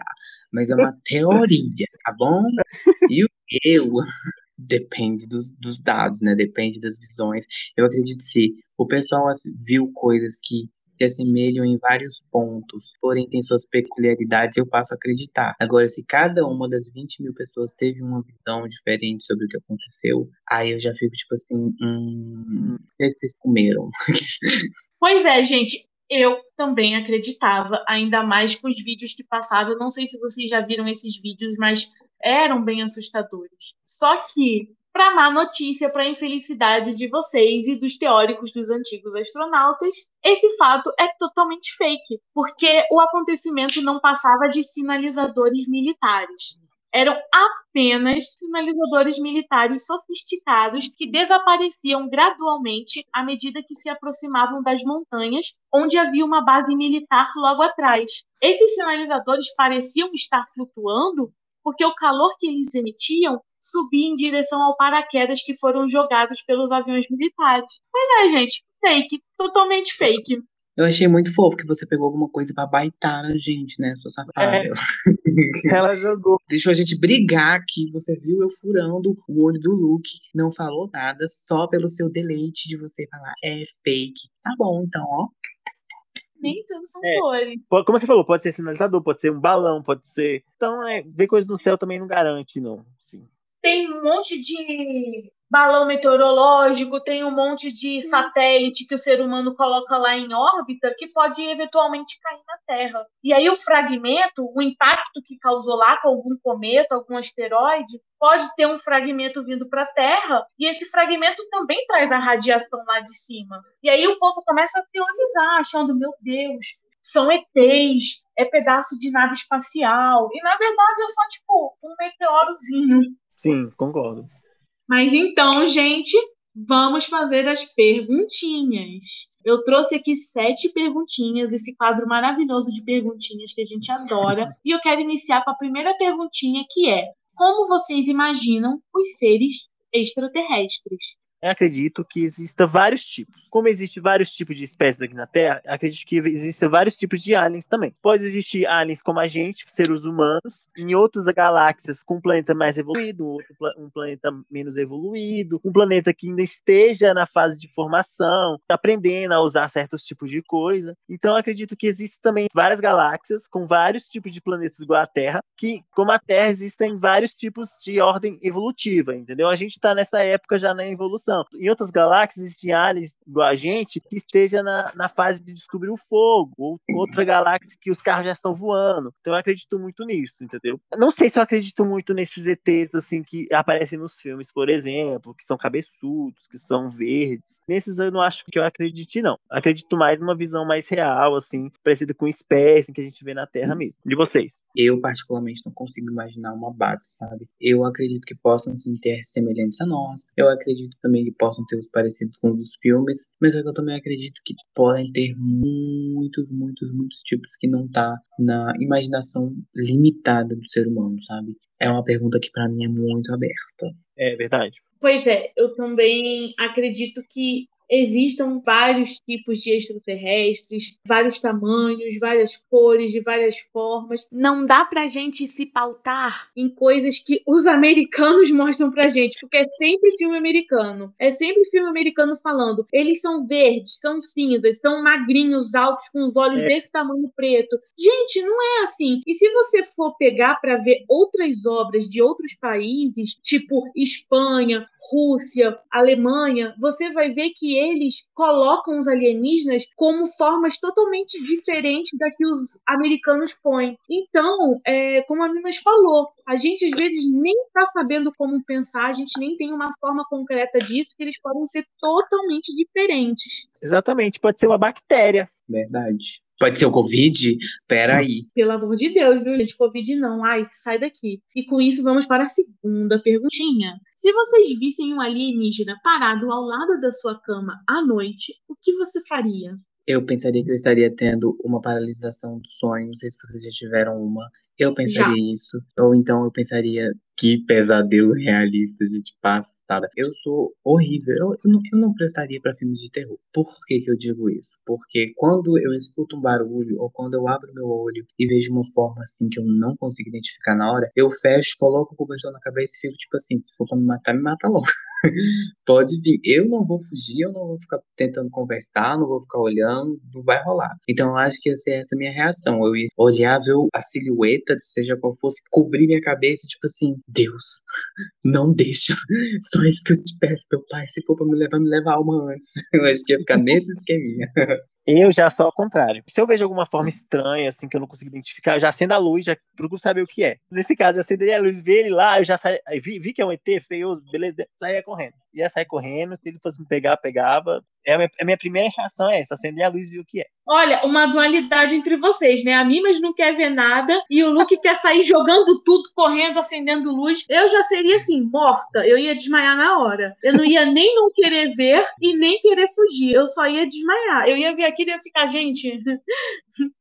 mas é uma teoria, tá bom? E eu depende dos, dos dados, né? Depende das visões. Eu acredito se o pessoal viu coisas que se assemelham em vários pontos, porém tem suas peculiaridades, eu passo a acreditar. Agora, se cada uma das 20 mil pessoas teve uma visão diferente sobre o que aconteceu, aí eu já fico tipo assim, hum, o que vocês comeram? Pois é, gente. Eu também acreditava, ainda mais com os vídeos que passavam. Eu não sei se vocês já viram esses vídeos, mas eram bem assustadores. Só que para má notícia, para infelicidade de vocês e dos teóricos dos antigos astronautas, esse fato é totalmente fake, porque o acontecimento não passava de sinalizadores militares. Eram apenas sinalizadores militares sofisticados que desapareciam gradualmente à medida que se aproximavam das montanhas, onde havia uma base militar logo atrás. Esses sinalizadores pareciam estar flutuando porque o calor que eles emitiam subir em direção ao paraquedas que foram jogados pelos aviões militares. Pois é, gente, fake, totalmente fake. Eu achei muito fofo que você pegou alguma coisa pra baitar a gente, né, sua safada. É. Ela jogou. Deixou a gente brigar aqui. Você viu eu furando o olho do Luke. Não falou nada, só pelo seu deleite de você falar é fake. Tá bom, então, ó. Nem tudo são é. flores. Como você falou, pode ser sinalizador, pode ser um balão, pode ser. Então, é, ver coisas no céu também não garante, não. Tem um monte de balão meteorológico, tem um monte de satélite que o ser humano coloca lá em órbita que pode eventualmente cair na Terra. E aí o fragmento, o impacto que causou lá com algum cometa, algum asteroide, pode ter um fragmento vindo para a Terra e esse fragmento também traz a radiação lá de cima. E aí o povo começa a teorizar, achando, meu Deus, são ETs, é pedaço de nave espacial. E na verdade é só tipo um meteorozinho Sim, concordo. Mas então, gente, vamos fazer as perguntinhas. Eu trouxe aqui sete perguntinhas, esse quadro maravilhoso de perguntinhas que a gente adora. e eu quero iniciar com a primeira perguntinha, que é: Como vocês imaginam os seres extraterrestres? Acredito que exista vários tipos. Como existe vários tipos de espécies aqui na Terra, acredito que existem vários tipos de aliens também. Pode existir aliens como a gente, seres humanos, em outras galáxias com um planeta mais evoluído, um planeta menos evoluído, um planeta que ainda esteja na fase de formação, aprendendo a usar certos tipos de coisa. Então, acredito que existem também várias galáxias com vários tipos de planetas igual à Terra, que, como a Terra, existem vários tipos de ordem evolutiva, entendeu? A gente está nessa época já na evolução. Em outras galáxias existem aliens igual a gente que esteja na, na fase de descobrir o fogo, ou outra galáxia que os carros já estão voando. Então eu acredito muito nisso, entendeu? Não sei se eu acredito muito nesses ETs assim que aparecem nos filmes, por exemplo, que são cabeçudos, que são verdes. Nesses eu não acho que eu acredite, não. Acredito mais numa visão mais real, assim, parecida com espécie que a gente vê na Terra mesmo. De vocês? Eu, particularmente, não consigo imaginar uma base, sabe? Eu acredito que possam sim ter semelhantes a nós. Eu acredito também que possam ter os parecidos com os filmes. Mas eu também acredito que podem ter muitos, muitos, muitos tipos que não tá na imaginação limitada do ser humano, sabe? É uma pergunta que para mim é muito aberta. É verdade. Pois é, eu também acredito que existam vários tipos de extraterrestres, vários tamanhos, várias cores, de várias formas. Não dá pra gente se pautar em coisas que os americanos mostram pra gente, porque é sempre filme americano. É sempre filme americano falando. Eles são verdes, são cinzas, são magrinhos, altos, com os olhos é. desse tamanho preto. Gente, não é assim. E se você for pegar para ver outras obras de outros países, tipo Espanha, Rússia, Alemanha, você vai ver que eles colocam os alienígenas como formas totalmente diferentes da que os americanos põem. Então, é, como a Minas falou, a gente às vezes nem está sabendo como pensar, a gente nem tem uma forma concreta disso, que eles podem ser totalmente diferentes. Exatamente, pode ser uma bactéria. Verdade. Pode ser o Covid? Peraí. Pelo amor de Deus, viu, gente? Covid não. Ai, sai daqui. E com isso, vamos para a segunda perguntinha. Se vocês vissem um alienígena parado ao lado da sua cama à noite, o que você faria? Eu pensaria que eu estaria tendo uma paralisação do sonho. Não sei se vocês já tiveram uma. Eu pensaria já. isso. Ou então eu pensaria que pesadelo realista a gente passa eu sou horrível. Eu, eu, não, eu não prestaria para filmes de terror. Por que, que eu digo isso? Porque quando eu escuto um barulho ou quando eu abro meu olho e vejo uma forma assim que eu não consigo identificar na hora, eu fecho, coloco o cobertor na cabeça e fico tipo assim: se for pra me matar, me mata logo. Pode vir. Eu não vou fugir, eu não vou ficar tentando conversar, não vou ficar olhando, não vai rolar. Então eu acho que ia ser essa minha reação. Eu ia olhar, ver a silhueta, seja qual fosse, cobrir minha cabeça, tipo assim: Deus, não deixa só isso que eu te peço, meu pai. Se for pra me levar, me leva a alma antes. Eu acho que ia ficar nesse esqueminha. Eu já sou ao contrário. Se eu vejo alguma forma estranha, assim, que eu não consigo identificar, eu já acendo a luz, já procuro saber o que é. Nesse caso, eu acenderia a luz, vi ele lá, eu já saí, vi, vi que é um ET feioso, beleza, saía correndo. Ia sair correndo, se ele fosse me pegar, pegava. É a minha, a minha primeira reação é essa, acender a luz e ver o que é. Olha, uma dualidade entre vocês, né? A Mimas não quer ver nada e o Luke quer sair jogando tudo, correndo, acendendo luz. Eu já seria assim, morta. Eu ia desmaiar na hora. Eu não ia nem não querer ver e nem querer fugir. Eu só ia desmaiar. Eu ia ver aquilo e ia ficar, gente.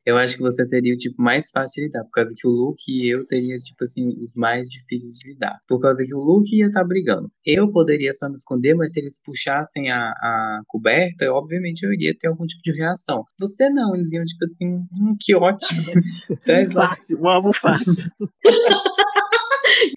Eu acho que você seria o tipo mais fácil de lidar, por causa que o Luke e eu seriam, tipo assim, os mais difíceis de lidar. Por causa que o Luke ia estar tá brigando. Eu poderia só me esconder, mas se eles puxassem a, a coberta, eu, obviamente eu iria ter algum tipo de reação. Você não, eles iam, tipo assim, hum, que ótimo. um alvo fácil.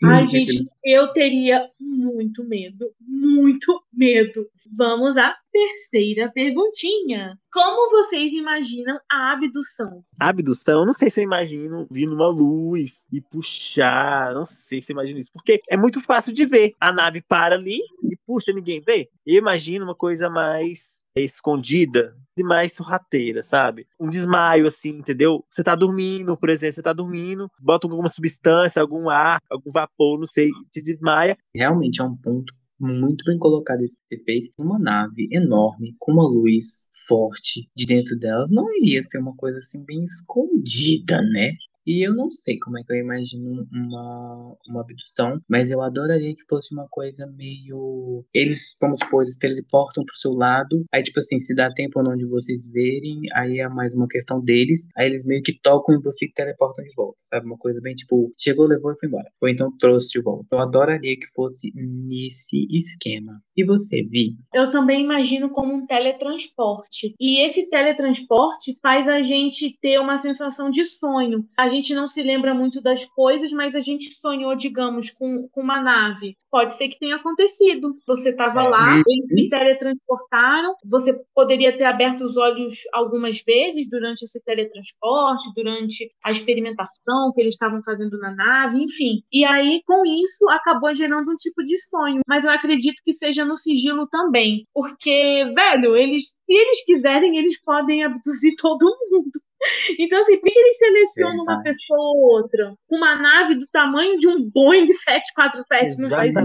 Ai, gente, eu teria muito medo, muito medo. Vamos à terceira perguntinha. Como vocês imaginam a abdução? A abdução, não sei se eu imagino vir numa luz e puxar, não sei se eu imagino isso, porque é muito fácil de ver. A nave para ali e puxa, ninguém vê. Eu imagino uma coisa mais escondida, e mais sorrateira, sabe? Um desmaio, assim, entendeu? Você tá dormindo, por exemplo, você tá dormindo, bota alguma substância, algum ar, algum vapor, não sei, te desmaia. Realmente é um ponto muito bem colocado esse que você fez. Uma nave enorme, com uma luz forte de dentro delas, não iria ser uma coisa assim bem escondida, né? E eu não sei como é que eu imagino uma, uma abdução, mas eu adoraria que fosse uma coisa meio. Eles, vamos supor, eles teleportam pro seu lado, aí, tipo assim, se dá tempo ou não de vocês verem, aí é mais uma questão deles, aí eles meio que tocam em você e teleportam de volta, sabe? Uma coisa bem tipo, chegou, levou e foi embora. Ou então trouxe de volta. Eu adoraria que fosse nesse esquema. E você, Vi? Eu também imagino como um teletransporte. E esse teletransporte faz a gente ter uma sensação de sonho. A gente não se lembra muito das coisas, mas a gente sonhou, digamos, com, com uma nave. Pode ser que tenha acontecido. Você estava é. lá, eles se teletransportaram, você poderia ter aberto os olhos algumas vezes durante esse teletransporte, durante a experimentação que eles estavam fazendo na nave, enfim. E aí, com isso, acabou gerando um tipo de sonho. Mas eu acredito que seja no sigilo também. Porque, velho, eles, se eles quiserem, eles podem abduzir todo mundo. Então, assim, por que eles selecionam uma pessoa ou outra? Uma nave do tamanho de um Boeing 747 no país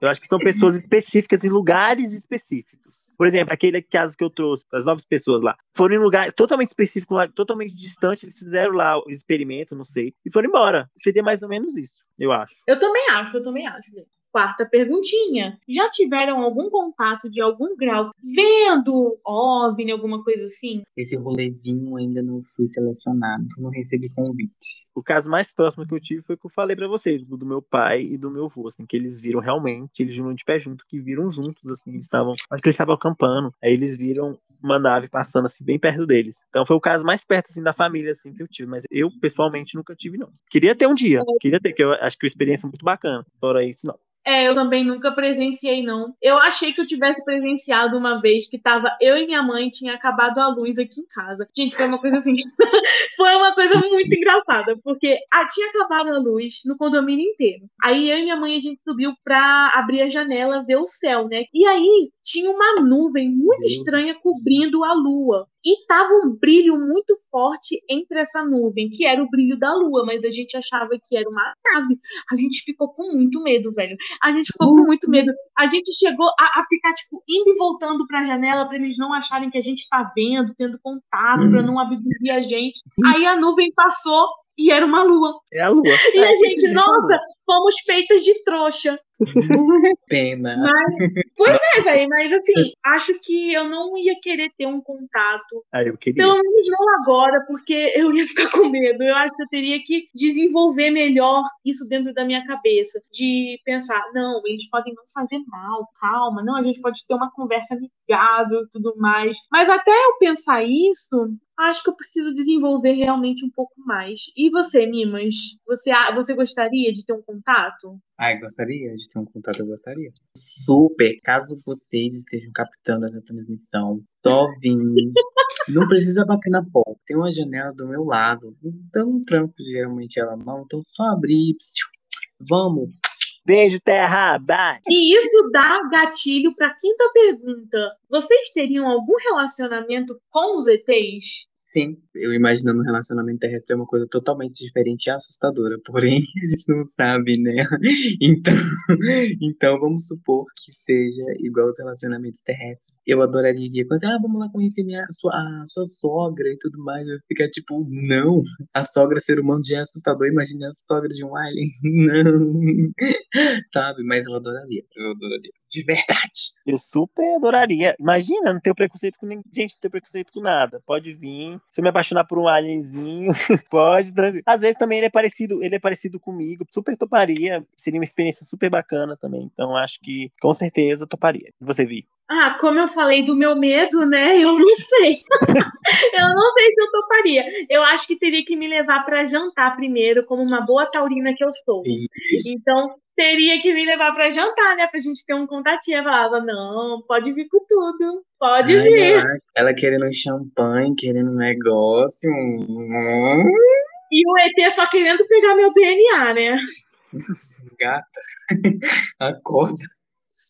Eu acho que são pessoas específicas em lugares específicos. Por exemplo, aquele caso que eu trouxe, das nove pessoas lá, foram em lugar totalmente específico, totalmente distante, eles fizeram lá o experimento, não sei, e foram embora. Seria mais ou menos isso, eu acho. Eu também acho, eu também acho. Quarta perguntinha. Já tiveram algum contato de algum grau vendo OVNI, alguma coisa assim? Esse rolezinho ainda não fui selecionado, não recebi convite. O caso mais próximo que eu tive foi o que eu falei para vocês, do meu pai e do meu avô, assim, que eles viram realmente, eles juram de pé junto, que viram juntos, assim, eles estavam, acho que eles estavam acampando, aí eles viram uma nave passando assim bem perto deles. Então foi o caso mais perto assim da família assim que eu tive, mas eu pessoalmente nunca tive não. Queria ter um dia, queria ter, que eu acho que é uma experiência muito bacana. Fora isso não. É, eu também nunca presenciei, não. Eu achei que eu tivesse presenciado uma vez que tava eu e minha mãe tinha acabado a luz aqui em casa. Gente, foi uma coisa assim. foi uma coisa muito engraçada, porque ah, tinha acabado a luz no condomínio inteiro. Aí eu e minha mãe a gente subiu pra abrir a janela, ver o céu, né? E aí tinha uma nuvem muito estranha cobrindo a lua. E tava um brilho muito forte entre essa nuvem, que era o brilho da lua, mas a gente achava que era uma nave. A gente ficou com muito medo, velho. A gente ficou com muito medo. A gente chegou a, a ficar, tipo, indo e voltando pra janela para eles não acharem que a gente tá vendo, tendo contato, para não abduzir a gente. Aí a nuvem passou e era uma lua. É a lua. E a gente, nossa, fomos feitas de trouxa. Pena. Mas, pois é, velho, mas assim, acho que eu não ia querer ter um contato. Ah, eu queria. Pelo menos não agora, porque eu ia ficar com medo. Eu acho que eu teria que desenvolver melhor isso dentro da minha cabeça. De pensar, não, eles podem não fazer mal, calma, não, a gente pode ter uma conversa amigável e tudo mais. Mas até eu pensar isso, acho que eu preciso desenvolver realmente um pouco mais. E você, Mimas? Você, você gostaria de ter um contato? Ai, gostaria de ter um contato, eu gostaria. Super, caso vocês estejam captando essa transmissão, só vim. não precisa bater na porta. Tem uma janela do meu lado. Então um trampo, geralmente ela não. Então só abrir. Vamos. Beijo, terra, bye. E isso dá gatilho para a quinta pergunta. Vocês teriam algum relacionamento com os ETs? Sim, eu imaginando um relacionamento terrestre é uma coisa totalmente diferente e assustadora, porém a gente não sabe, né? Então, então vamos supor que seja igual aos relacionamentos terrestres. Eu adoraria quando ah, vamos lá conhecer minha, sua, a sua sogra e tudo mais. Eu ficar tipo, não, a sogra ser humano já é assustador, imagine a sogra de um alien. Não, sabe? Mas eu adoraria, eu adoraria de verdade. Eu super adoraria. Imagina, não tenho preconceito com ninguém. Gente, não tenho preconceito com nada. Pode vir. Se eu me apaixonar por um alienzinho, pode, tranquilo. Às vezes também ele é parecido, ele é parecido comigo. Super toparia. Seria uma experiência super bacana também. Então acho que com certeza toparia. Você, Vi? Ah, como eu falei do meu medo, né? Eu não sei. eu não sei se eu toparia. Eu acho que teria que me levar para jantar primeiro, como uma boa taurina que eu sou. Então, teria que me levar para jantar, né? Pra gente ter um contatinho. Eu falava, não, pode vir com tudo. Pode Ai, vir. Ela, ela querendo um champanhe, querendo um negócio. E o ET só querendo pegar meu DNA, né? Gata, acorda.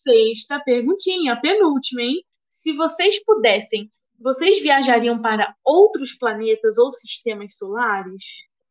Sexta perguntinha, penúltima, hein? Se vocês pudessem, vocês viajariam para outros planetas ou sistemas solares?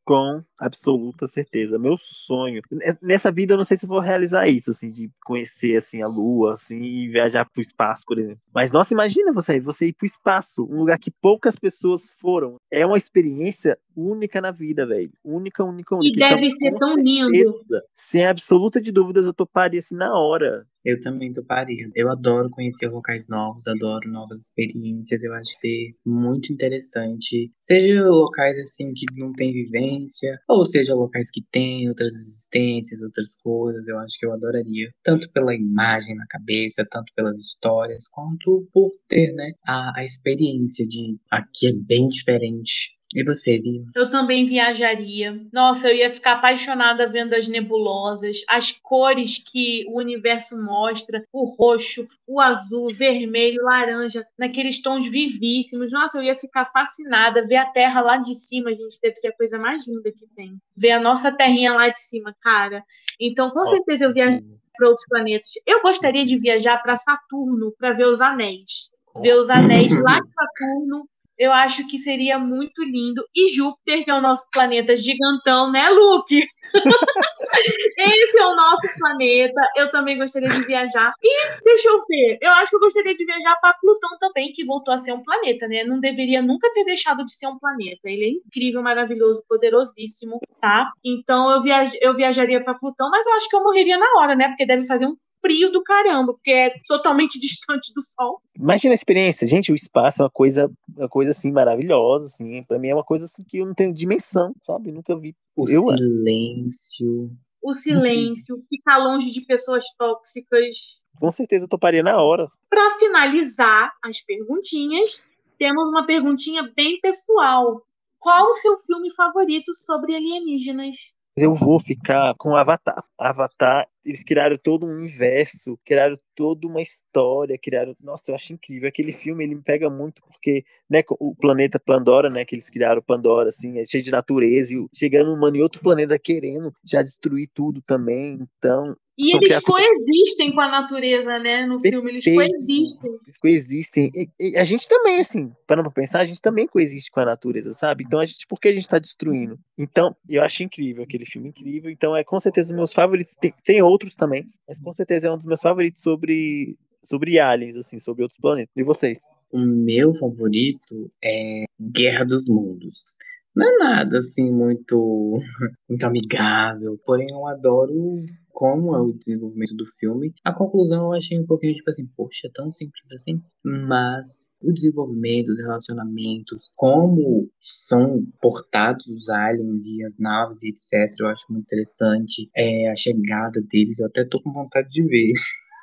Com absoluta certeza. Meu sonho. Nessa vida eu não sei se vou realizar isso, assim, de conhecer assim a lua, assim, e viajar pro espaço, por exemplo. Mas nossa, imagina você, você ir pro espaço, um lugar que poucas pessoas foram. É uma experiência única na vida, velho. Única, única, única. E deve então, ser tão lindo. Sem absoluta de dúvidas, eu toparia assim na hora. Eu também toparia. Eu adoro conhecer locais novos, adoro novas experiências. Eu acho ser muito interessante. Seja locais assim que não tem vivência, ou seja locais que têm outras existências, outras coisas. Eu acho que eu adoraria. Tanto pela imagem na cabeça, tanto pelas histórias, quanto por ter, né, a, a experiência de aqui é bem diferente e você, Viva? Eu também viajaria. Nossa, eu ia ficar apaixonada vendo as nebulosas, as cores que o universo mostra, o roxo, o azul, vermelho, laranja, naqueles tons vivíssimos. Nossa, eu ia ficar fascinada. Ver a Terra lá de cima, gente, deve ser a coisa mais linda que tem. Ver a nossa terrinha lá de cima, cara. Então, com certeza eu viajaria para outros planetas. Eu gostaria de viajar para Saturno para ver os anéis. Ver os anéis lá de Saturno eu acho que seria muito lindo. E Júpiter, que é o nosso planeta gigantão, né, Luke? Esse é o nosso planeta. Eu também gostaria de viajar. E deixa eu ver. Eu acho que eu gostaria de viajar para Plutão também, que voltou a ser um planeta, né? Não deveria nunca ter deixado de ser um planeta. Ele é incrível, maravilhoso, poderosíssimo, tá? Então eu, viaj eu viajaria para Plutão, mas eu acho que eu morreria na hora, né? Porque deve fazer um frio do caramba, porque é totalmente distante do Sol. Imagina a experiência, gente, o espaço é uma coisa, uma coisa assim maravilhosa, assim, para mim é uma coisa assim que eu não tenho dimensão, sabe? Nunca vi. O eu, silêncio. O silêncio, ficar longe de pessoas tóxicas. Com certeza eu toparia na hora. Para finalizar as perguntinhas, temos uma perguntinha bem pessoal. Qual o seu filme favorito sobre alienígenas? Eu vou ficar com Avatar. Avatar eles criaram todo um universo, criaram toda uma história, criaram. Nossa, eu acho incrível. Aquele filme ele me pega muito porque, né, o planeta Pandora, né, que eles criaram Pandora, assim, é cheio de natureza, e chegando humano em outro planeta querendo já destruir tudo também. Então, e eles coexistem com a natureza, né? No Perfeito. filme, eles coexistem. Coexistem. E, e a gente também, assim, para pra pensar, a gente também coexiste com a natureza, sabe? Então, a gente, por que a gente tá destruindo? Então, eu acho incrível aquele filme, incrível. Então, é com certeza meus favoritos. Tem, tem outros também, mas com certeza é um dos meus favoritos sobre, sobre aliens, assim, sobre outros planetas. E vocês? O meu favorito é Guerra dos Mundos. Não é nada assim muito, muito amigável, porém eu adoro como é o desenvolvimento do filme. A conclusão eu achei um pouquinho tipo assim, poxa, tão simples assim. Mas o desenvolvimento, os relacionamentos, como são portados os aliens e as naves e etc, eu acho muito interessante. É, a chegada deles, eu até tô com vontade de ver.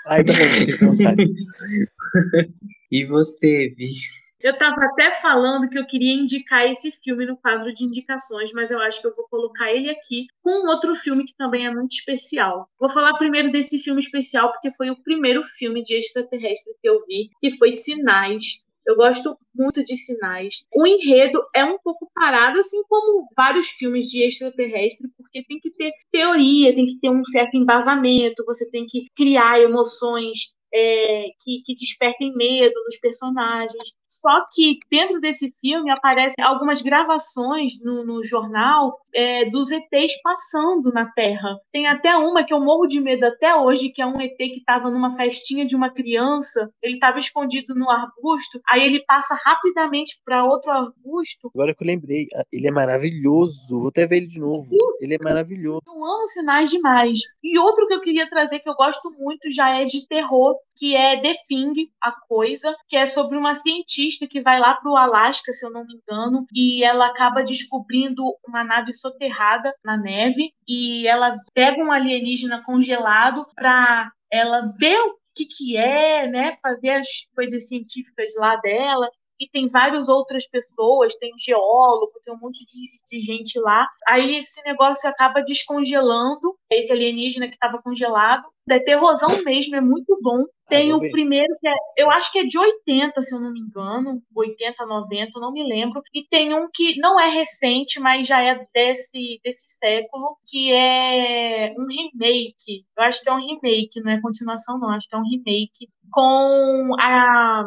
Ai, também, vontade. e você, Vi? Eu estava até falando que eu queria indicar esse filme no quadro de indicações, mas eu acho que eu vou colocar ele aqui com outro filme que também é muito especial. Vou falar primeiro desse filme especial porque foi o primeiro filme de extraterrestre que eu vi, que foi Sinais. Eu gosto muito de Sinais. O enredo é um pouco parado, assim como vários filmes de extraterrestre, porque tem que ter teoria, tem que ter um certo embasamento, você tem que criar emoções é, que, que despertem medo nos personagens. Só que dentro desse filme aparecem algumas gravações no, no jornal é, dos ETs passando na Terra. Tem até uma que eu morro de medo até hoje, que é um ET que estava numa festinha de uma criança. Ele estava escondido no arbusto, aí ele passa rapidamente para outro arbusto. Agora que eu lembrei, ele é maravilhoso. Vou até ver ele de novo. Sim. Ele é maravilhoso. Eu amo sinais demais. E outro que eu queria trazer que eu gosto muito já é de terror, que é The Thing, a coisa, que é sobre uma cientista que vai lá para o Alasca, se eu não me engano, e ela acaba descobrindo uma nave soterrada na neve e ela pega um alienígena congelado para ela ver o que que é, né, fazer as coisas científicas lá dela e tem várias outras pessoas, tem um geólogo, tem um monte de, de gente lá. Aí esse negócio acaba descongelando esse alienígena que estava congelado. É terrorzão mesmo, é muito bom. Tem o primeiro que é, eu acho que é de 80, se eu não me engano, 80, 90, não me lembro. E tem um que não é recente, mas já é desse, desse século, que é um remake. Eu acho que é um remake, não é continuação, não. Acho que é um remake com a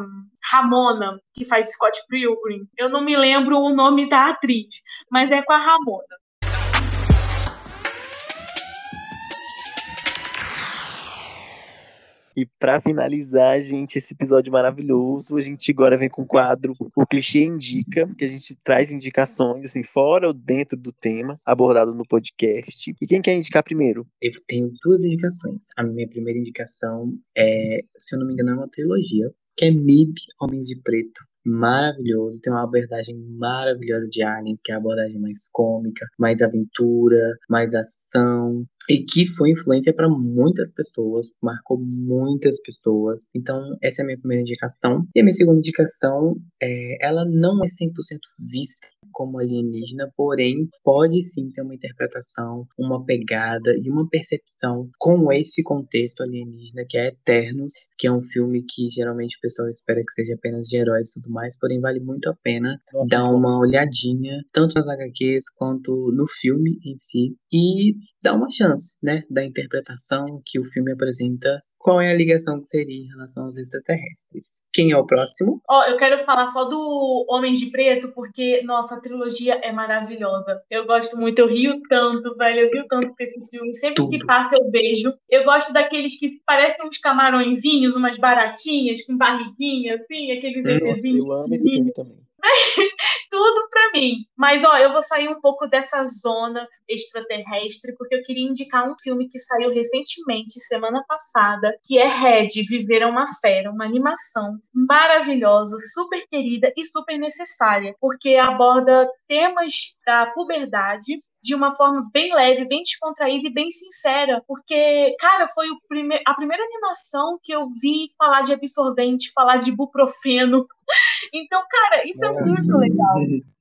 Ramona, que faz Scott Pilgrim. Eu não me lembro o nome da atriz, mas é com a Ramona. E para finalizar, gente, esse episódio maravilhoso, a gente agora vem com o quadro O Clichê Indica, que a gente traz indicações, assim, fora ou dentro do tema abordado no podcast. E quem quer indicar primeiro? Eu tenho duas indicações. A minha primeira indicação é, se eu não me engano, é uma trilogia que é MIB, Homens de Preto. Maravilhoso, tem uma abordagem maravilhosa de Aliens, que é a abordagem mais cômica, mais aventura, mais ação, e que foi influência para muitas pessoas, marcou muitas pessoas. Então, essa é a minha primeira indicação. E a minha segunda indicação, é, ela não é 100% vista como alienígena, porém pode sim ter uma interpretação, uma pegada e uma percepção com esse contexto alienígena que é Eternos, que é um filme que geralmente o pessoal espera que seja apenas de heróis e tudo mais, porém vale muito a pena Nossa, dar uma olhadinha tanto nas HQs quanto no filme em si e dar uma chance, né, da interpretação que o filme apresenta qual é a ligação que seria em relação aos extraterrestres. Quem é o próximo? Ó, oh, eu quero falar só do Homem de Preto, porque, nossa, a trilogia é maravilhosa. Eu gosto muito, eu rio tanto, velho, eu rio tanto com esse filme. Sempre Tudo. que passa eu vejo. Eu gosto daqueles que parecem uns camarõezinhos, umas baratinhas, com barriguinha, assim, aqueles hum, Eu amo esse filme também. tudo para mim. Mas ó, eu vou sair um pouco dessa zona extraterrestre porque eu queria indicar um filme que saiu recentemente, semana passada, que é Red, Viver é uma Fera, uma animação maravilhosa, super querida e super necessária, porque aborda temas da puberdade de uma forma bem leve, bem descontraída e bem sincera. Porque, cara, foi prime a primeira animação que eu vi falar de absorvente, falar de ibuprofeno. Então, cara, isso é muito legal.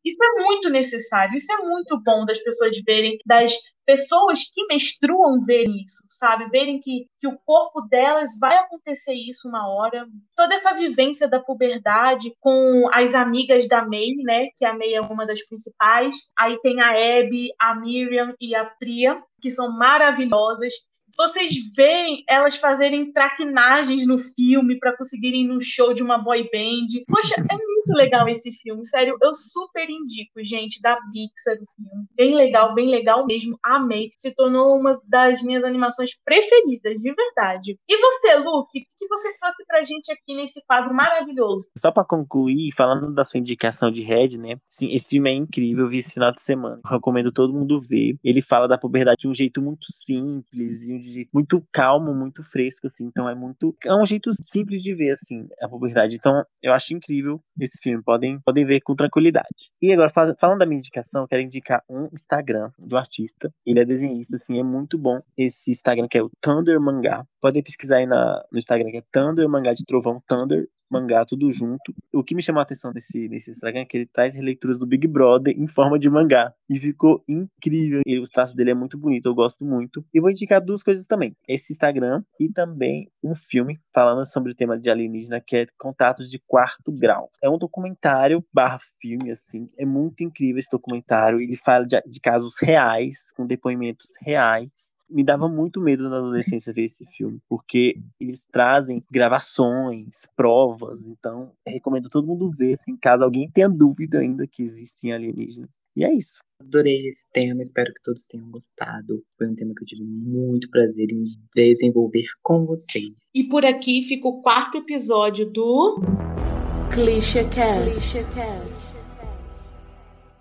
Isso é muito necessário, isso é muito bom das pessoas verem, das pessoas que menstruam verem isso, sabe? Verem que, que o corpo delas vai acontecer isso uma hora. Toda essa vivência da puberdade com as amigas da May, né? Que a May é uma das principais. Aí tem a Abby, a Miriam e a Priya, que são maravilhosas vocês veem elas fazerem traquinagens no filme para conseguirem ir no show de uma boy band. Poxa, é muito legal esse filme, sério. Eu super indico, gente, da Pixar o filme. Bem legal, bem legal mesmo. Amei. Se tornou uma das minhas animações preferidas, de verdade. E você, Luke, o que você trouxe pra gente aqui nesse quadro maravilhoso? Só para concluir, falando da sua indicação de Red, né? Sim, esse filme é incrível. Eu vi esse final de semana. Eu recomendo todo mundo ver. Ele fala da puberdade de um jeito muito simples e um jeito muito calmo, muito fresco, assim. Então é muito. É um jeito simples de ver, assim, a puberdade. Então eu acho incrível esse filme. Podem, podem ver com tranquilidade. E agora, falando da minha indicação, quero indicar um Instagram do artista. Ele é desenhista, assim, é muito bom. Esse Instagram que é o Thunder Mangá. Podem pesquisar aí na, no Instagram que é Thunder Mangá de Trovão Thunder mangá tudo junto. O que me chamou a atenção nesse, nesse Instagram é que ele traz releituras do Big Brother em forma de mangá. E ficou incrível. E o traço dele é muito bonito, eu gosto muito. E vou indicar duas coisas também: esse Instagram e também um filme falando sobre o tema de alienígena que é Contatos de Quarto Grau. É um documentário barra filme, assim. É muito incrível esse documentário. Ele fala de, de casos reais, com depoimentos reais me dava muito medo na adolescência ver esse filme, porque eles trazem gravações, provas, então recomendo todo mundo ver, assim, caso alguém tenha dúvida ainda que existem alienígenas. E é isso. Adorei esse tema, espero que todos tenham gostado. Foi um tema que eu tive muito prazer em desenvolver com vocês. E por aqui fica o quarto episódio do Clichê Cast.